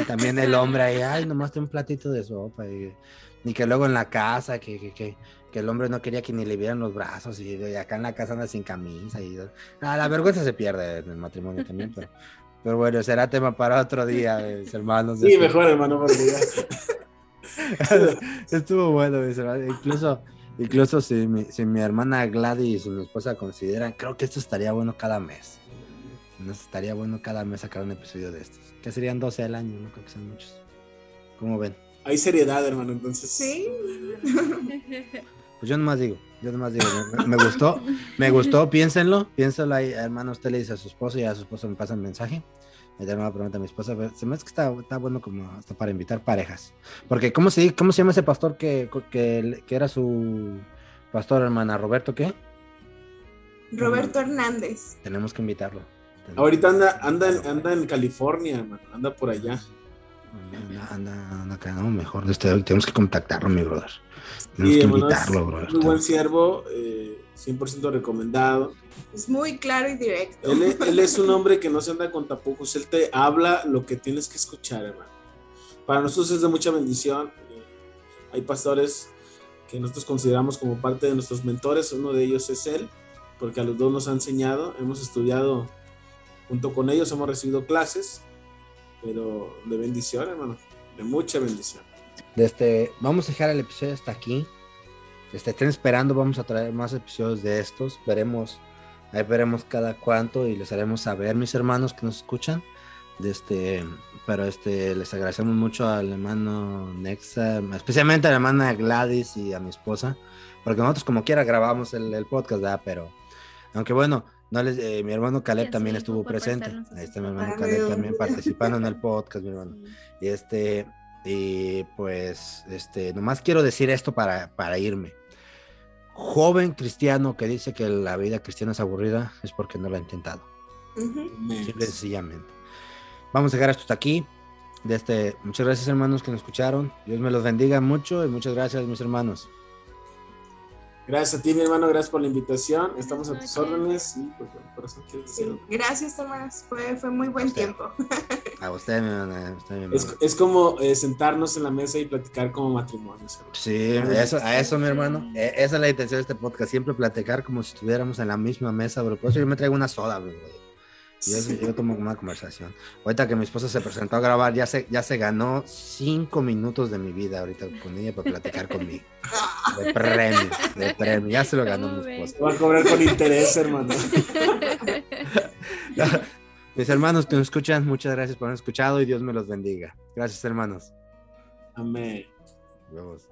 y también el hombre ahí, ay, nomás un platito de sopa y, y que luego en la casa que, que, que, que el hombre no quería que ni le vieran los brazos y, y acá en la casa anda sin camisa y ah, la vergüenza se pierde en el matrimonio también, pero, pero bueno, será tema para otro día, mis hermanos. Sí, mejor, hermano, porque ya- Estuvo bueno, mis hermanos. Incluso, incluso si mi, si mi hermana Gladys y mi esposa consideran, creo que esto estaría bueno cada mes. No estaría bueno cada mes sacar un episodio de estos. Que serían 12 al año, no creo que sean muchos. ¿Cómo ven? hay seriedad, hermano, entonces. Sí. Pues yo nomás digo, yo nomás digo, me, me gustó, me gustó, piénsenlo, piénsenlo ahí, hermano, usted le dice a su esposo y a su esposo me pasa el mensaje. Y de nuevo pregunta a mi esposa, pero se me hace que está, está bueno como hasta para invitar parejas. Porque, ¿cómo se, cómo se llama ese pastor que, que, que era su pastor, hermana? ¿Roberto qué? Roberto Hernández. Tenemos que invitarlo. Ahorita anda, anda, en, anda en California, hermano, anda por allá. Anda, anda, anda mejor. Este, tenemos que contactarlo, mi brother. Tenemos Sí, que invitarlo, brother. Muy buen siervo, eh, 100% recomendado. Es muy claro y directo. Él, es- él es un hombre que no se anda con tapujos, él te habla lo que tienes que escuchar, hermano. Para nosotros es de mucha bendición. eh, hay pastores que nosotros consideramos como parte de nuestros mentores, uno de ellos es él, porque a los dos nos ha enseñado, hemos estudiado junto con ellos, hemos recibido clases, pero de bendición, hermano, de mucha bendición. Este, vamos a dejar el episodio hasta aquí. Este, estén esperando, vamos a traer más episodios de estos. Veremos, ahí veremos cada cuánto y les haremos saber, mis hermanos que nos escuchan. De este, pero este, les agradecemos mucho al hermano Nexa, especialmente a la hermana Gladys y a mi esposa, porque nosotros como quiera grabamos el, el podcast, ¿verdad? Pero, aunque bueno, no les, eh, mi hermano Caleb también estuvo presente. Ahí está mi hermano. Caleb también participando en el podcast, mi hermano. Y este, y pues, este, nomás quiero decir esto para, para irme. Joven cristiano que dice que la vida cristiana es aburrida es porque no lo ha intentado. Ujú. Simple y sencillamente. Vamos a dejar esto hasta aquí. De este, muchas gracias hermanos que nos escucharon. Dios me los bendiga mucho y muchas gracias mis hermanos. Gracias a ti, mi hermano, gracias por la invitación. Estamos a tus órdenes. Y pues, ¿quieres decir Sí? Gracias, hermanas. Fue, fue muy buen Usted. tiempo. A usted, mi hermana, a usted, mi hermano. Es, es como eh, sentarnos en la mesa y platicar como matrimonios. Sí, eso, a eso, mi hermano. E- Esa es la intención de este podcast, siempre platicar como si estuviéramos en la misma mesa, bro. Por eso yo me traigo una soda, bro. Yo, yo tomo una conversación. Ahorita que mi esposa se presentó a grabar, ya se, ya se ganó cinco minutos de mi vida ahorita con ella para platicar conmigo. De premio, de premio. Ya se lo ganó ¿Cómo mi esposa. Va a cobrar con interés, hermano. Mis hermanos que nos escuchan, muchas gracias por haber escuchado y Dios me los bendiga. Gracias, hermanos. Amén. Huevos.